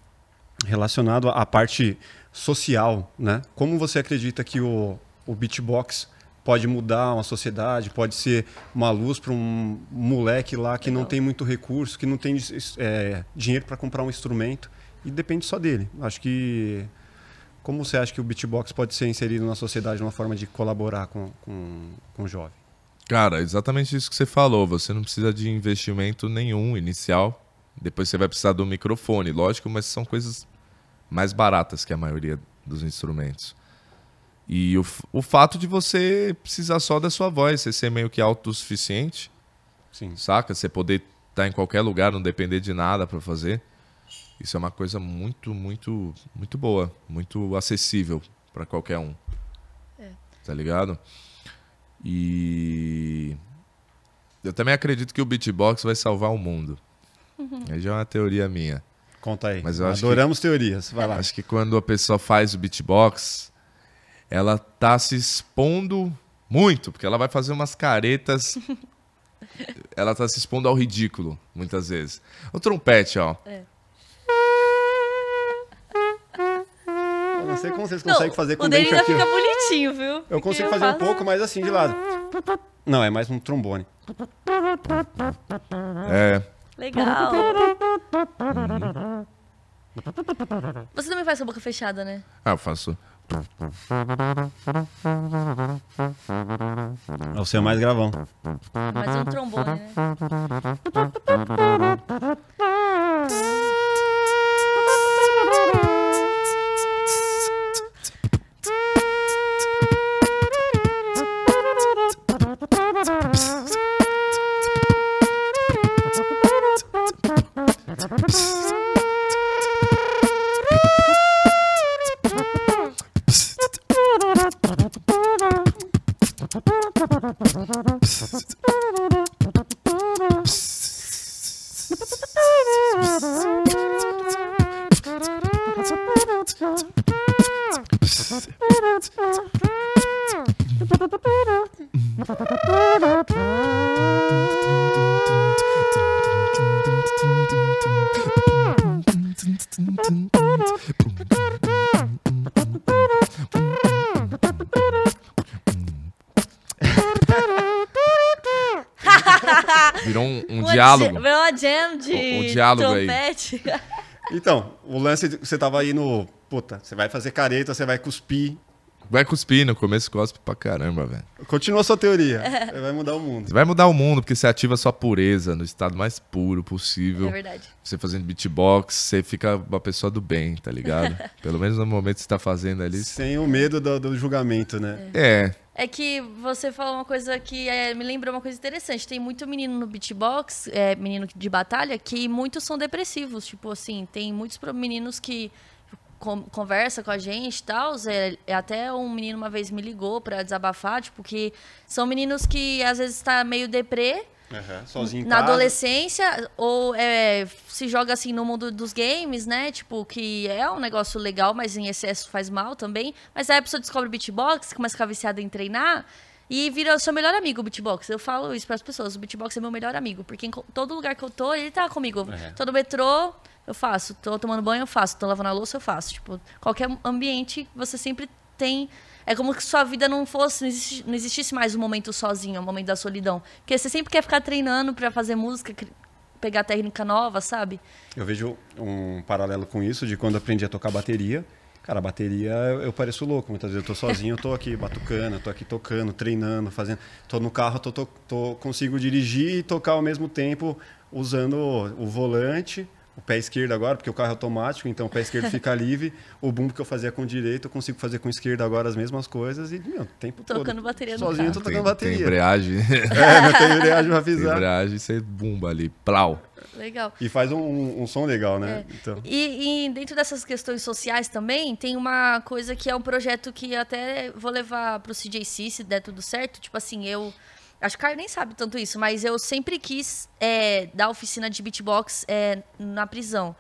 relacionado à parte social, né? Como você acredita que o, o beatbox pode mudar uma sociedade, pode ser uma luz para um moleque lá que não Legal. tem muito recurso, que não tem é, dinheiro para comprar um instrumento e depende só dele. Acho que como você acha que o beatbox pode ser inserido na sociedade de uma forma de colaborar com, com, com o jovem? Cara, exatamente isso que você falou. Você não precisa de investimento nenhum inicial. Depois você vai precisar do microfone, lógico, mas são coisas mais baratas que a maioria dos instrumentos. E o, o fato de você precisar só da sua voz, você ser meio que autossuficiente, Sim. saca? Você poder estar em qualquer lugar, não depender de nada para fazer. Isso é uma coisa muito, muito, muito boa, muito acessível para qualquer um. Tá ligado? E eu também acredito que o beatbox vai salvar o mundo. Aí já é uma teoria minha. Conta aí. Mas eu Adoramos teorias. Vai lá. Acho que quando a pessoa faz o beatbox, ela tá se expondo muito, porque ela vai fazer umas caretas. ela tá se expondo ao ridículo, muitas vezes. O trompete, ó. Eu não sei como vocês Não, conseguem fazer com o dente ainda aqui. fica bonitinho, viu? Eu Porque consigo fazer um faço- pouco, mas assim, de lado. Não, é mais um trombone. É. Legal. Você também faz com a boca fechada, né? Ah, eu faço. É o seu mais gravão. É um trombone, né? Virou um, um diálogo. Virou uma jam de O- o diálogo aí. trompete. Então, o lance, de- você tava aí no. Puta, você vai fazer careta, você vai cuspir. Vai cuspir, no começo cospe pra caramba, velho. Continua sua teoria. Vai mudar o mundo. Vai mudar o mundo, porque você ativa a sua pureza no estado mais puro possível. É verdade. Você fazendo beatbox, você fica uma pessoa do bem, tá ligado? Pelo menos no momento que você tá fazendo ali. Sem o medo do, do julgamento, né? É, É que você falou uma coisa que é, me lembrou uma coisa interessante. Tem muito menino no beatbox, é, menino de batalha, que muitos são depressivos. Tipo assim, tem muitos meninos que conversa com a gente e tal. É, até um menino uma vez me ligou pra desabafar, tipo, que são meninos que às vezes tá meio deprê. Sozinho em na adolescência, ou é, se joga assim no mundo dos games, né? Tipo, que é um negócio legal, mas em excesso faz mal também. Mas aí a pessoa descobre beatbox, começa a ficar viciada em treinar e vira o seu melhor amigo o beatbox. Eu falo isso para as pessoas, o beatbox é meu melhor amigo, porque em todo lugar que eu tô, ele tá comigo. Tô no metrô, eu faço. Tô tomando banho, eu faço. Tô lavando a louça, eu faço. Tipo, qualquer ambiente, você sempre tem... É como que sua vida não fosse, não, existi- não existisse mais um momento sozinho, um momento da solidão. Porque você sempre quer ficar treinando para fazer música, pegar técnica nova, sabe? Eu vejo um paralelo com isso de quando aprendi a tocar bateria. Cara, a bateria eu, pareço louco. Muitas vezes eu tô sozinho, eu tô aqui batucando, tô aqui tocando, treinando, fazendo. Tô no carro, tô, tô, tô- consigo dirigir e tocar ao mesmo tempo usando o volante, o pé esquerdo agora, porque o carro é automático, então o pé esquerdo fica livre. O bumbo que eu fazia com o direito, eu consigo fazer com o esquerdo agora as mesmas coisas e, meu, o tempo todo. Tocando bateria no Sozinho eu carro. tô Tem, tocando tem bateria. embreagem. É, não tem embreagem pra tem pisar. embreagem, você bumba ali. Plau. Legal. E faz um, um- um som legal, né? Então. E, e dentro dessas questões sociais também, tem uma coisa que é um projeto que até vou levar pro CJC, se der tudo certo. Tipo assim, eu. Acho que o Caio nem sabe tanto isso, mas eu sempre quis é, dar oficina de beatbox é, na prisão.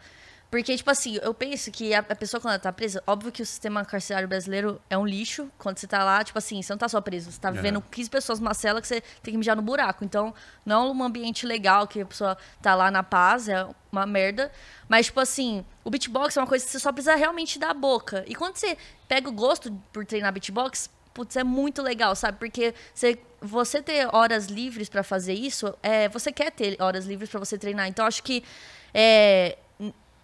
Porque, tipo assim, eu penso que a, pessoa quando ela tá presa, óbvio que o sistema carcerário brasileiro é um lixo. Quando você tá lá, tipo assim, você não tá só preso, você tá vivendo 15 pessoas numa cela que você tem que mijar no buraco. Então, não é um ambiente legal que a pessoa tá lá na paz, é uma merda. Mas, tipo assim, o beatbox é uma coisa que você só precisa realmente dar a boca. E quando você pega o gosto por treinar beatbox, putz, é muito legal, sabe? Porque você, você ter horas livres pra fazer isso, é, você quer ter horas livres pra você treinar. Então, acho que é,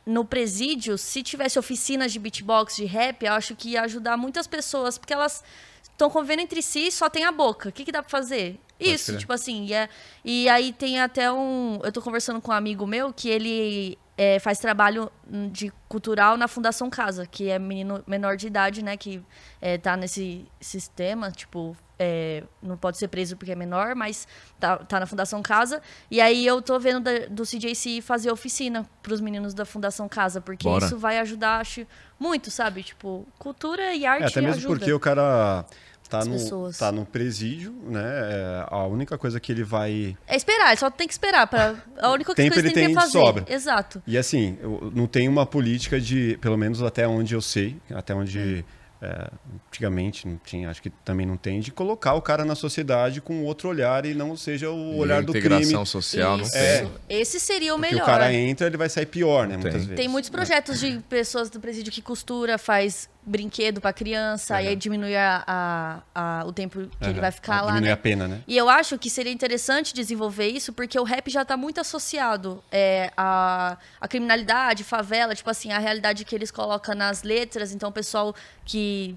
no presídio, se tivesse oficinas de beatbox, de rap, eu acho que ia ajudar muitas pessoas, porque elas estão convivendo entre si e só tem a boca. O que, que dá pra fazer? Isso, tipo assim. E, é- e aí tem até um. Eu tô conversando com um amigo meu que ele é, faz trabalho hum, de cultural na Fundação Casa, que é menino menor de idade, né? Que é, tá nesse sistema, tipo. é, não pode ser preso porque é menor, mas tá, tá na Fundação Casa. E aí eu tô vendo da- do CJC fazer oficina pros meninos da Fundação Casa, porque Bora. isso vai ajudar, acho, muito, sabe? Tipo, cultura e arte É, até mesmo ajuda. porque o cara tá no, pessoas. tá no presídio, né? É, a única coisa que ele vai. É esperar, ele só tem que esperar. Pra... A única Tempo coisa ele que ele tem tem que fazer. sobra. Exato. E assim, eu- não tem uma política de, pelo menos até onde eu sei, até onde é, antigamente não tinha, acho que também não tem, de colocar o cara na sociedade com outro olhar e não seja o E olhar do integração crime. social não Isso. tem. Esse seria o Porque melhor. o cara entra, ele vai sair pior, né? Tem. Muitas vezes. Tem muitos projetos de pessoas do presídio que costura, faz brinquedo pra criança, e aí diminui a, a- a- o tempo que ele vai ficar lá. Diminui né? a pena, né? E eu acho que seria interessante desenvolver isso, porque o rap já tá muito associado é, à, à criminalidade, favela, tipo assim, a realidade que eles colocam nas letras. Então, o pessoal que.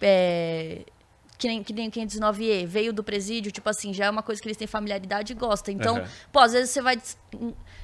é, que nem, que nem o 519E, veio do presídio, tipo assim, já é uma coisa que eles têm familiaridade e gostam. Então, Aham. pô, às vezes você vai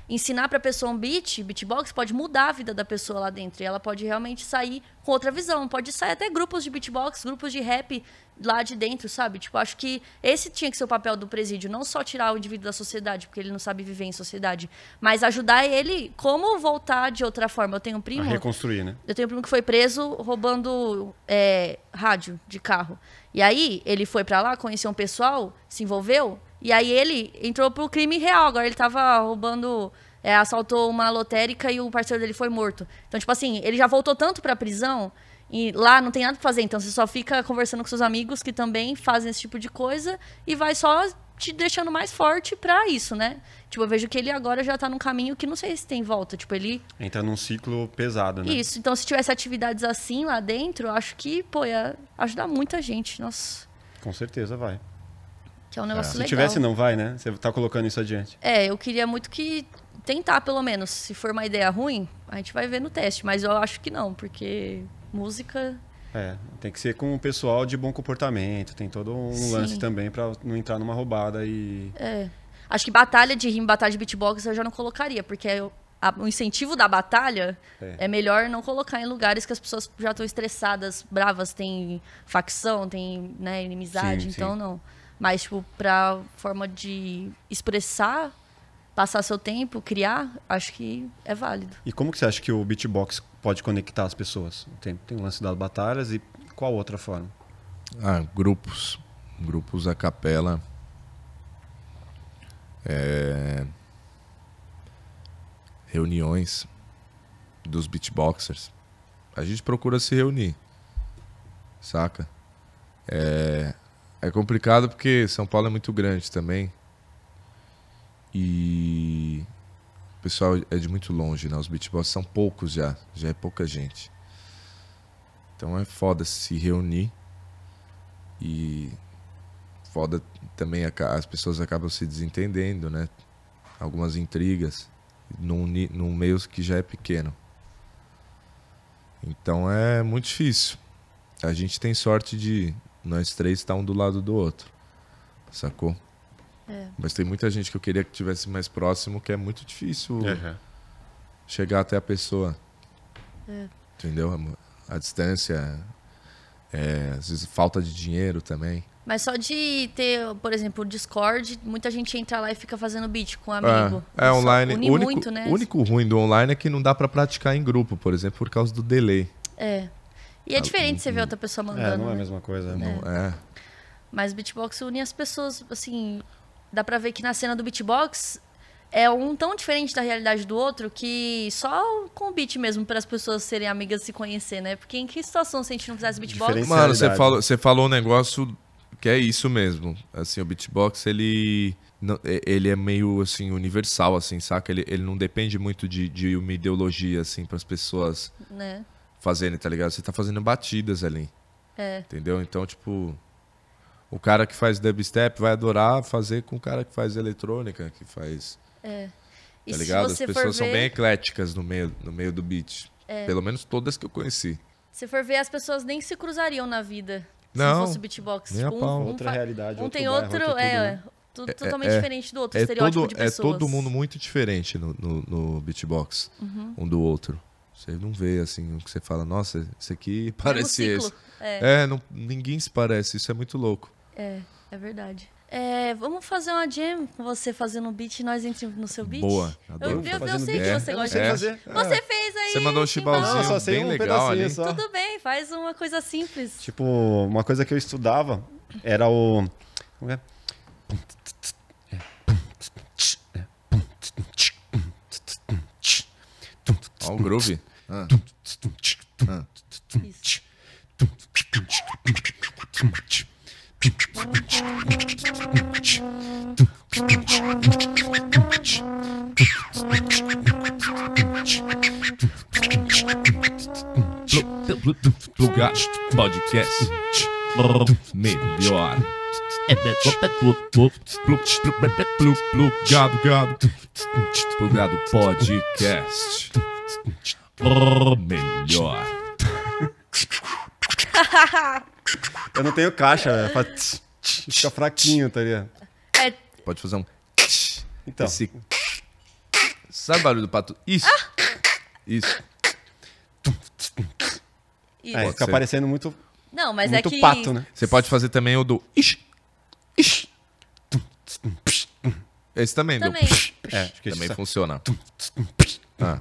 ensinar pra pessoa um beat, beatbox, pode mudar a vida da pessoa lá dentro. E ela pode realmente sair com outra visão. Pode sair até grupos de beatbox, grupos de rap lá de dentro, sabe? Tipo, acho que esse tinha que ser o papel do presídio. Não só tirar o indivíduo da sociedade, porque ele não sabe viver em sociedade. Mas ajudar ele como voltar de outra forma. Eu tenho um A primo... reconstruir, né? Eu tenho um primo que foi preso roubando é, rádio de carro. E aí, ele foi pra lá, conheceu um pessoal, se envolveu, e aí ele entrou pro crime real. Agora ele tava roubando, é, assaltou uma lotérica e o parceiro dele foi morto. Então, tipo assim, ele já voltou tanto pra prisão e lá não tem nada pra fazer. Então, você só fica conversando com seus amigos que também fazem esse tipo de coisa e vai só te deixando mais forte pra isso, né? Tipo, eu vejo que ele agora já tá num caminho que não sei se tem volta. Tipo, ele Entra num ciclo pesado, né? isso, então se tivesse atividades assim lá dentro, acho que, pô, ia ajudar muita gente. Nossa, Com certeza vai. que é um negócio Se legal. tivesse, não vai, né? Você tá colocando isso adiante. É, eu queria muito que tentar, pelo menos. Se for uma ideia ruim, a gente vai ver no teste, mas eu acho que não, porque música. É, tem que ser com o pessoal de bom comportamento, tem todo um Sim. lance também pra não entrar numa roubada e. É. Acho que batalha de rima, batalha de beatbox eu já não colocaria, porque eu- a- o incentivo da batalha É. é. melhor não colocar em lugares que as pessoas já estão estressadas, bravas, tem facção, tem né, inimizade, Sim, então sim. não. Mas, tipo, pra forma de expressar, passar seu tempo, criar, acho que é válido. E como que você acha que o beatbox pode conectar as pessoas? Tem, tem o lance das batalhas e qual outra forma? Ah, grupos. Grupos a capela. é, reuniões dos beatboxers. A gente procura se reunir, saca? É, é complicado porque São Paulo é muito grande também. E o pessoal é de muito longe, né? Os beatboxers são poucos já, já é pouca gente. Então é foda se reunir e foda também as pessoas acabam se desentendendo, né? Algumas intrigas num, num meio que já é pequeno. Então é muito difícil. A gente tem sorte de nós três estar um do lado do outro. Sacou? É. Mas tem muita gente que eu queria que tivesse mais próximo, que é muito difícil Uhum. chegar até a pessoa. É. Entendeu? A distância, é, às vezes falta de dinheiro também. Mas só de ter, por exemplo, o Discord, muita gente entra lá e fica fazendo beat com um amigo. É, é online. Une O único, muito, né? o único ruim do online é que não dá pra praticar em grupo, por exemplo, por causa do delay. É. E é diferente você ver outra pessoa mandando. É, não é a né? mesma coisa. Não, é. Mas beatbox une as pessoas, assim, dá pra ver que na cena do beatbox é um tão diferente da realidade do outro que só com o beat mesmo para as pessoas serem amigas e se conhecer, né? Porque em que situação se a gente não fizesse beatbox? Mano, você falou, você falou um negócio que é isso mesmo. Assim, o beatbox, ele, não- é- ele é meio, assim, universal, assim, saca? Ele, ele não depende muito de, de uma ideologia, assim, para as pessoas Né? fazerem, tá ligado? Você tá fazendo batidas ali. É. Entendeu? Então, tipo, o cara que faz dubstep vai adorar fazer com o cara que faz eletrônica, que faz. E tá se ligado? As pessoas são ver, bem ecléticas no meio, no meio do beat. Pelo menos todas que eu conheci. se for ver, as pessoas nem se cruzariam na vida se Não, não fosse beatbox. nem a Tipo, pau. um, um Outra fa- realidade, Um outro tem bairro, outro, outro tudo, é, né? tudo É- totalmente é- diferente do outro, É estereótipo todo, de é pessoas. todo mundo muito diferente no, no, no beatbox, Uhum. um do outro. Você não vê assim o que você fala, nossa, esse aqui parece ciclo, esse. é. É, não- ninguém se parece, isso é muito louco. É, é verdade. É, vamos fazer uma jam com você fazendo um beat e nós entramos no seu beat? Boa, Eu, adoro. eu, eu, Fazendo sei beat. que É, você eu não gosta de fazer. Você fez aí. Você mandou um chibalzinho. Não, só sei bem um legal pedacinho ali. só. Tudo bem, faz uma coisa simples. Tipo, uma coisa que eu estudava era o. Como é? Ó, o groove. Ah. Isso. Plugado Podcast. Melhor. Plugado, gado. Plugado Podcast. Melhor. Eu não tenho caixa, velho. Faz tss, tss, Fica fraquinho, tá ligado? É, Pode fazer um. Então, Esse... Sabe o barulho do pato? Isso. Isso. isso. é, fica ser. parecendo muito, Não, mas muito é que. pato, né? Você pode fazer também o do. Ixi. Ixi. Esse também, do. Também. É, acho que Também isso- funciona. Ah.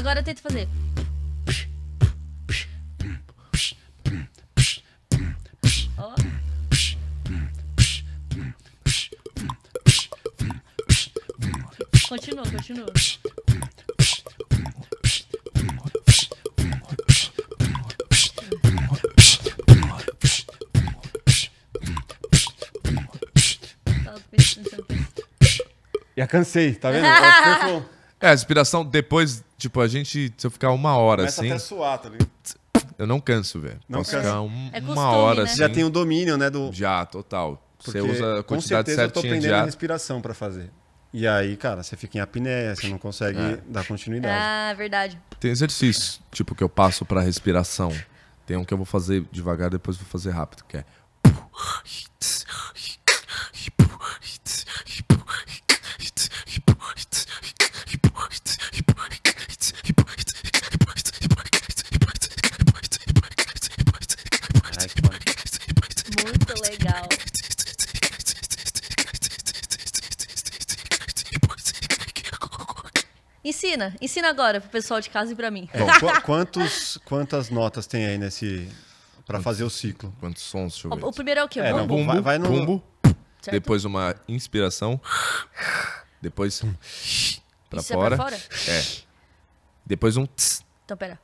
Agora tenta fazer. Ó. Continua, continua. Já cansei, tá vendo? É, É, a inspiração depois, tipo, a gente, se eu ficar uma hora Começa assim, até a suar, tá ligado? eu não canso, velho. Não Posso cansa. ficar um- É uma costume, hora né? assim. Você já tem o domínio, né, do... Já, total. Você porque usa a com quantidade certeza eu tô certinha de aprendendo a ar. respiração pra fazer. E aí, cara, você fica em apneia, você não consegue É. dar continuidade. Ah, verdade. Tem exercício, tipo, que eu passo pra respiração. Tem um que eu vou fazer devagar, depois vou fazer rápido, que é. legal. Ensina, ensina agora pro pessoal de casa e para mim. Bom, qu quantos, quantas notas tem aí nesse para fazer o ciclo? Quantos sons? Deixa eu ver. O, o primeiro é o quê? É, não, vai, vai no bumbo. Certo? Depois uma inspiração. Depois hum. para fora. É pra fora. É. Depois um tss. Então pera.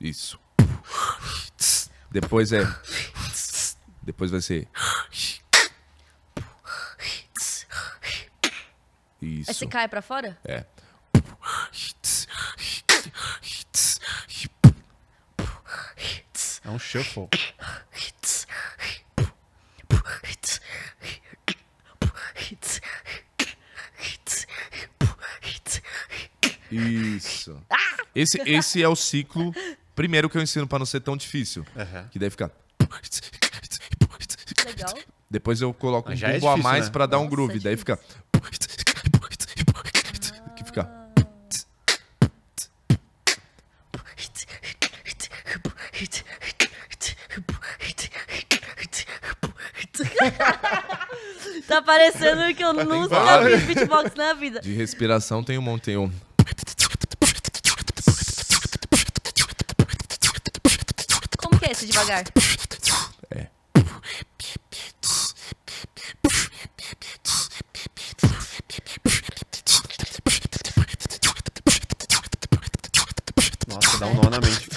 Isso. Depois é depois vai ser. Isso. Esse cai pra fora? É. É um shuffle. Isso. Esse, esse é o ciclo primeiro que eu ensino pra não ser tão difícil. Aham. Que daí fica. Depois eu coloco um é bumbo a difícil, mais né? pra dar um Nossa, groove. é daí fica. Que fica. Tá parecendo que eu nunca vários. fiz beatbox na vida. De respiração tem um monte. Tem um. Como que é esse devagar? Dá um nó na mente.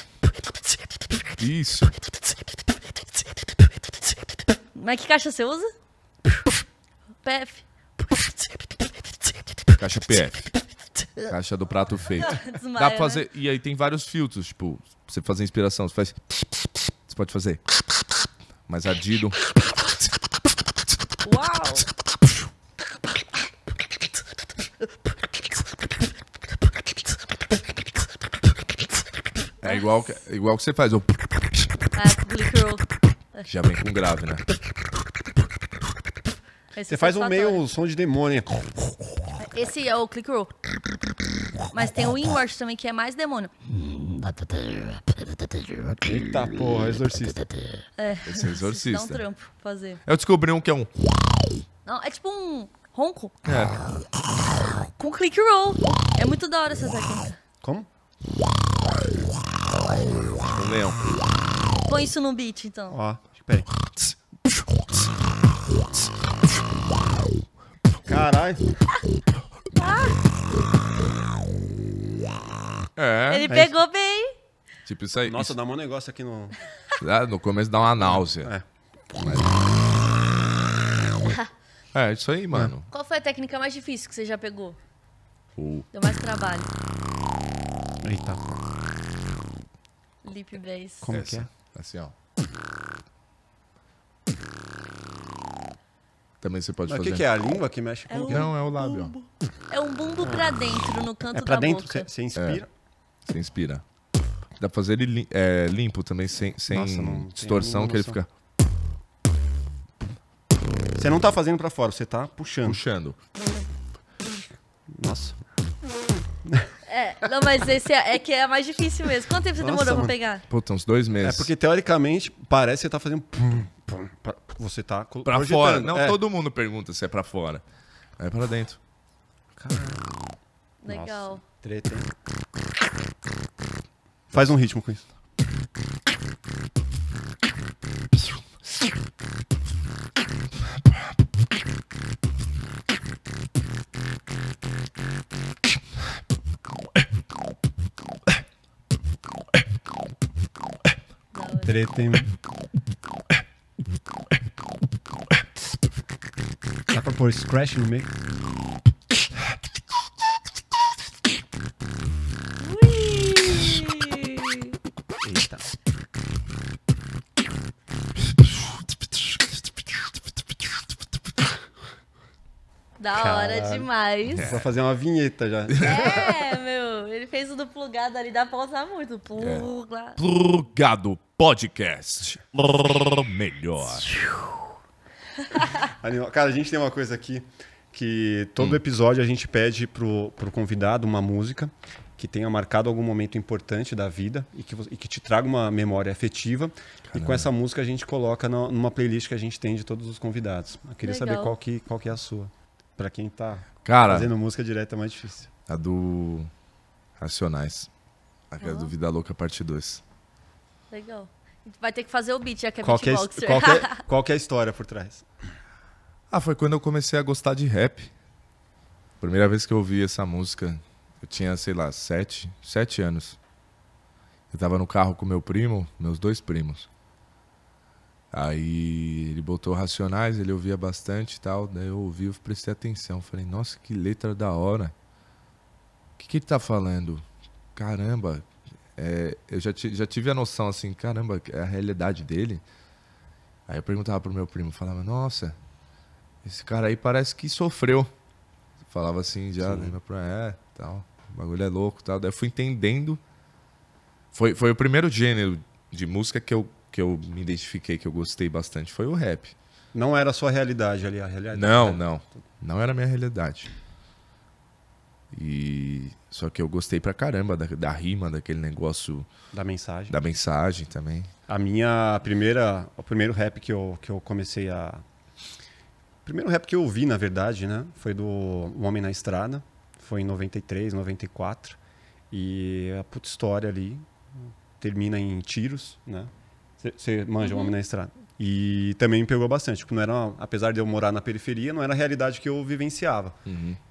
Isso. Mas que caixa você usa? PF. Caixa PF. Caixa do prato feito. Desmaia, Dá pra né? fazer. E aí tem vários filtros, tipo, pra você fazer inspiração. Você faz. Você pode fazer. Mais ardido. Uau! É igual, que- é igual que você faz. O... Ah, click roll. Já vem com grave, né? Esse Você faz um meio som de demônio. hein? Esse é o click roll. Mas tem o inward também, que é mais demônio. Eita porra, exorcista. É. Esse é Dá um exorcista. trampo fazer. Eu descobri um que é um. Não, é tipo um ronco É. com click roll. É muito da hora essa técnica. Como? Um leão. Põe isso no beat, então. Ó, peraí. Caralho. É. Ele pegou bem. Tipo isso aí. Nossa, isso- dá um negócio aqui no. Ah, no começo dá uma náusea. É. É, isso aí, mano. Qual foi a técnica mais difícil que você já pegou? O- Deu mais trabalho. Eita. Lip bass. Como essa. que é? Assim, ó. Também você pode Mas o fazer. que, que é? A língua que mexe com É o o-? Não, é o lábio, ó. É um bumbo pra dentro, no canto É pra da dentro? boca. Você você inspira? Você inspira. Dá pra fazer ele lim- é, limpo também, sem, sem Nossa, distorção, que ele fica Você não tá fazendo pra fora, você tá puxando. puxando. Não, mas esse é, é que é mais difícil mesmo. Quanto tempo você Nossa, demorou mano. pra pegar? Puta, uns dois É meses. porque teoricamente parece que você tá fazendo. pum, pum, pra- Você tá Pra projetando. fora. Não, é. todo mundo pergunta se é pra fora. É pra dentro. Legal. Nossa, treta, hein? Faz um ritmo com isso. Treta, hein? Dá pra pôr scratch no meio? Eita. Da hora Caralho. demais. Vai fazer uma vinheta já. É, meu, fez o do plugado ali, dá pra usar muito. É. Pluga. Plugado Podcast. Melhor. Cara, a gente tem uma coisa aqui que todo episódio a gente pede pro, pro convidado uma música que tenha marcado algum momento importante da vida e que, e que te traga uma memória afetiva. E com essa música a gente coloca na- numa playlist que a gente tem de todos os convidados. Eu queria saber Legal. qual que, qual que é a sua. Pra quem tá Cara, fazendo música direta é mais difícil. A do Racionais. Aquela Ó. do Vida Louca, parte 2. Legal. Vai ter que fazer o beat, já que é Qual que é, qual, que é, qual que é a história por trás? Ah, foi quando eu comecei a gostar de rap. Primeira vez que eu ouvi essa música, eu tinha, sei lá, sete, sete anos. Eu tava no carro com meu primo, meus dois primos. Aí ele botou Racionais, ele ouvia bastante e tal. Daí eu ouvi, eu prestei atenção. Falei, nossa, que letra da hora. O que, que ele tá falando? Caramba, é, eu já, já tive a noção assim, caramba, é a realidade dele. Aí eu perguntava pro meu primo, falava, nossa, esse cara aí parece que sofreu. Falava assim já, né? Meu primo, é, tal, o bagulho é louco tal. Daí eu fui entendendo. Foi, foi o primeiro gênero de música que eu, que eu me identifiquei, que eu gostei bastante, foi o rap. Não era a sua realidade ali, a realidade. Não, não. Não era a minha realidade. E só que eu gostei pra caramba da, da rima, daquele negócio, Da mensagem. da mensagem também. A minha primeira, o primeiro rap que eu, que eu comecei a o primeiro rap que eu ouvi, na verdade, né, foi do O Homem na Estrada, foi em 93, 94. E a puta história ali termina em tiros, né? Você manja O Homem na Estrada. E também me pegou bastante, porque não era, apesar de eu morar na periferia, não era a realidade que eu vivenciava.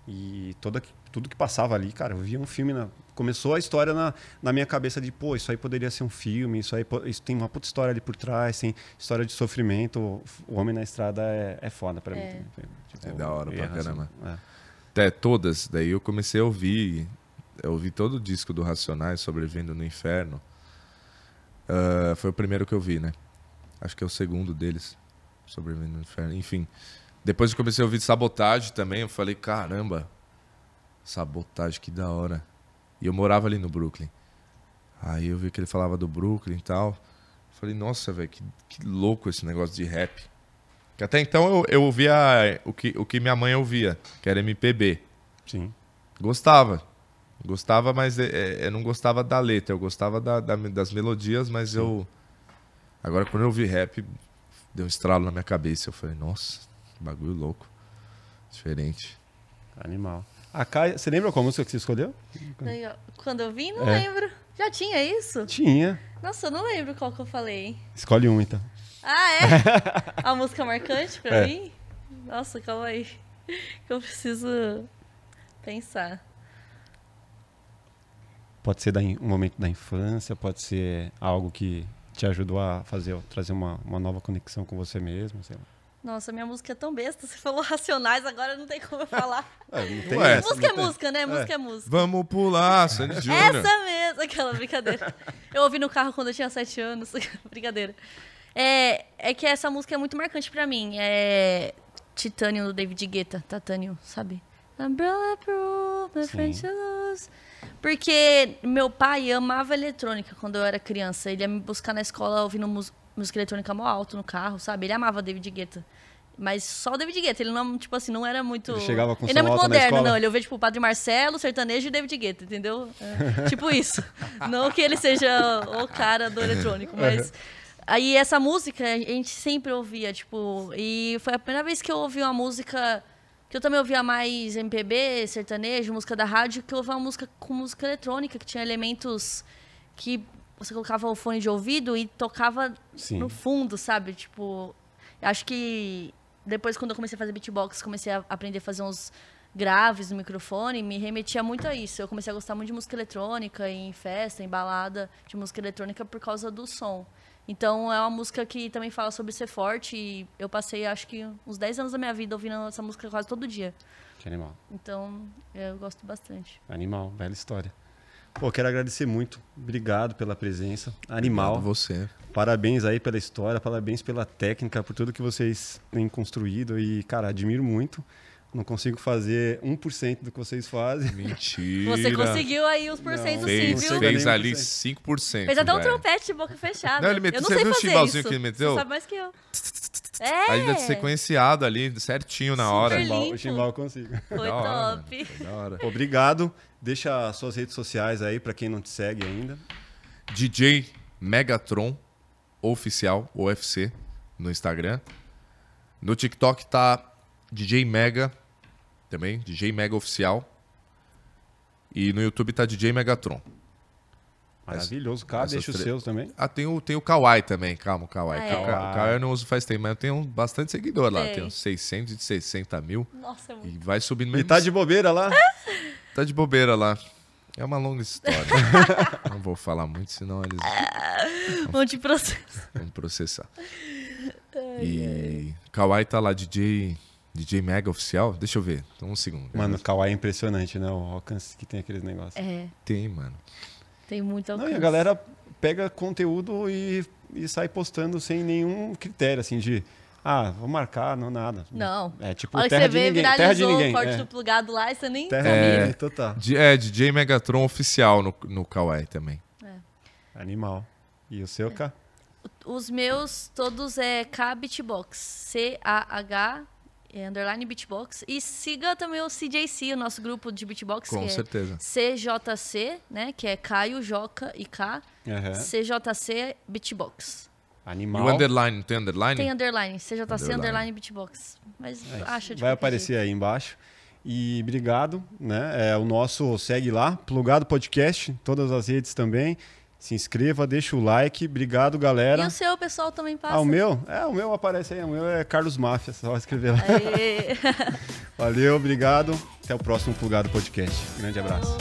E toda, tudo que passava ali, cara, eu via um filme. Na, começou a história na, na minha cabeça de, pô, isso aí poderia ser um filme, isso aí isso tem uma puta história ali por trás, tem história de sofrimento. O Homem na Estrada é, é foda pra mim. É. também. Tipo, É da hora pra razão. caramba. É. Até todas. Daí eu comecei a ouvir. Eu ouvi todo o disco do Racionais, Sobrevivendo no Inferno. Ah, foi o primeiro que eu vi, né? Acho que é o segundo deles. Sobrevivendo no Inferno. Enfim. Depois eu comecei a ouvir Sabotagem também. Eu falei, caramba. Sabotagem, que da hora. E eu morava ali no Brooklyn. Aí eu vi que ele falava do Brooklyn e tal. Falei, nossa, velho, que, que louco esse negócio de rap. Que até então eu, eu ouvia o que, o que minha mãe ouvia, que era MPB. Sim. Gostava. Gostava, mas é, é, eu não gostava da letra. Eu gostava da- da- das melodias, mas eu. Agora, quando eu ouvi rap, deu um estralo na minha cabeça. Eu falei, nossa, que bagulho louco. Diferente. Animal. A Kai, você lembra qual música que você escolheu? Quando eu vim, não É. lembro. Já tinha isso? Tinha. Nossa, eu não lembro qual que eu falei. Escolhe um, então. Ah, é? A música marcante pra É. mim? Nossa, calma aí. Que eu preciso pensar. Pode ser da um momento da infância, pode ser algo que te ajudou a fazer, trazer uma, uma nova conexão com você mesmo, sei lá. Nossa, minha música é tão besta. Você falou racionais, agora não tem como eu falar. É, não tem Ué. essa, música é não tem- música, né? Música é, música. Vamos pular, Sandy Júnior. Essa mesmo, aquela brincadeira. Eu ouvi no carro quando eu tinha sete anos. brincadeira. É, é que essa música é muito marcante pra mim. É Titanium do David Guetta. Titanium, sabe? Umbrella Proof, my friend to lose. Porque meu pai amava eletrônica quando eu era criança. Ele ia me buscar na escola ouvindo mus- música eletrônica mó alto no carro, sabe? Ele amava David Guetta. Mas só o David Guetta, ele não, tipo assim, não era muito. Ele chegava com Ele não é muito moderno, não. Ele ouvia, tipo, o Padre Marcelo, sertanejo e David Guetta, entendeu? É, tipo isso. Não que ele seja o cara do eletrônico, mas. Aí essa música a gente sempre ouvia, tipo. E foi a primeira vez que eu ouvi uma música. Que eu também ouvia mais MPB, sertanejo, música da rádio, que eu ouvia uma música com música eletrônica, que tinha elementos que você colocava o fone de ouvido e tocava Sim. no fundo, sabe? Tipo, acho que depois quando eu comecei a fazer beatbox, comecei a aprender a fazer uns graves no microfone, me remetia muito a isso. Eu comecei a gostar muito de música eletrônica, em festa, em balada, de música eletrônica por causa do som. Então é uma música que também fala sobre ser forte e eu passei acho que uns 10 anos da minha vida ouvindo essa música quase todo dia. Que animal. Então eu gosto bastante. Animal, velha história. Pô, quero agradecer muito. Obrigado pela presença. Animal. Obrigado você. Parabéns aí pela história, parabéns pela técnica, por tudo que vocês têm construído. E, cara, admiro muito. Não consigo fazer 1% do que vocês fazem. Mentira. Você conseguiu aí os porcentos sim, viu? fez ali 1%. 5%. Fez até um trompete de boca fechada. Não, ele meteu- eu não você sei viu o fazer chimbalzinho isso. que ele meteu? Você sabe mais que eu. É. Aí deve ser sequenciado ali, certinho na Super hora. limpo. o chimbal eu consigo. Foi Da hora, top. Da hora. Obrigado. Deixa suas redes sociais aí pra quem não te segue ainda. DJ Megatron Oficial, UFC, no Instagram. No TikTok tá DJ Mega, também, DJ Mega Oficial. E no YouTube tá DJ Megatron. Maravilhoso. Essas deixa os três. seus também. Ah, tem o, tem o Kawaii também, calma, o Kawaii. Ah, é? o Ka- o Kawaii eu não uso faz tempo, mas eu tenho bastante seguidor lá. Tem. Tem uns 660 mil Nossa, é muito. e vai subindo E mesmo. tá de bobeira lá? Tá de bobeira lá. É uma longa história. não vou falar muito, senão eles Um monte de processo. vão processar. E Kawaii tá lá, DJ, DJ Mega Oficial. Deixa eu ver, então um segundo. Mano, o Kawaii é impressionante, né? O alcance que tem aqueles negócios. É, Tem, mano. tem muito Não, alcance. e a galera pega conteúdo e, e sai postando sem nenhum critério, assim, de... Ah, vou marcar, não nada. Não. É tipo Olha que terra você de vê, ninguém. Terra de viralizou ninguém. o corte é. do plugado lá e você nem Terra É. total. É, DJ Megatron Oficial no, no Kawaii também. Animal. E o seu, cá? Os meus todos é K Beatbox. C-A-H é, underline Beatbox. E siga também o CJC, o nosso grupo de beatbox. Com que certeza. É CJC, né? Que é Caio, Joca e K. Aham. CJC Beatbox. E Animal. o underline, tem underline? Tem underline. CJC underline, Underline. Beatbox. Mas É acha de Vai aparecer aí embaixo. E obrigado, né? É, o nosso segue lá, Plugado Podcast, todas as redes também. Se inscreva, deixa o like. Obrigado, jeito. galera. E o seu, pessoal, também passa. Ah, o meu? É, o meu aparece aí. O meu é Carlos Máfia, só escrever lá. Valeu, obrigado. Até o próximo Plugado Podcast. Grande abraço.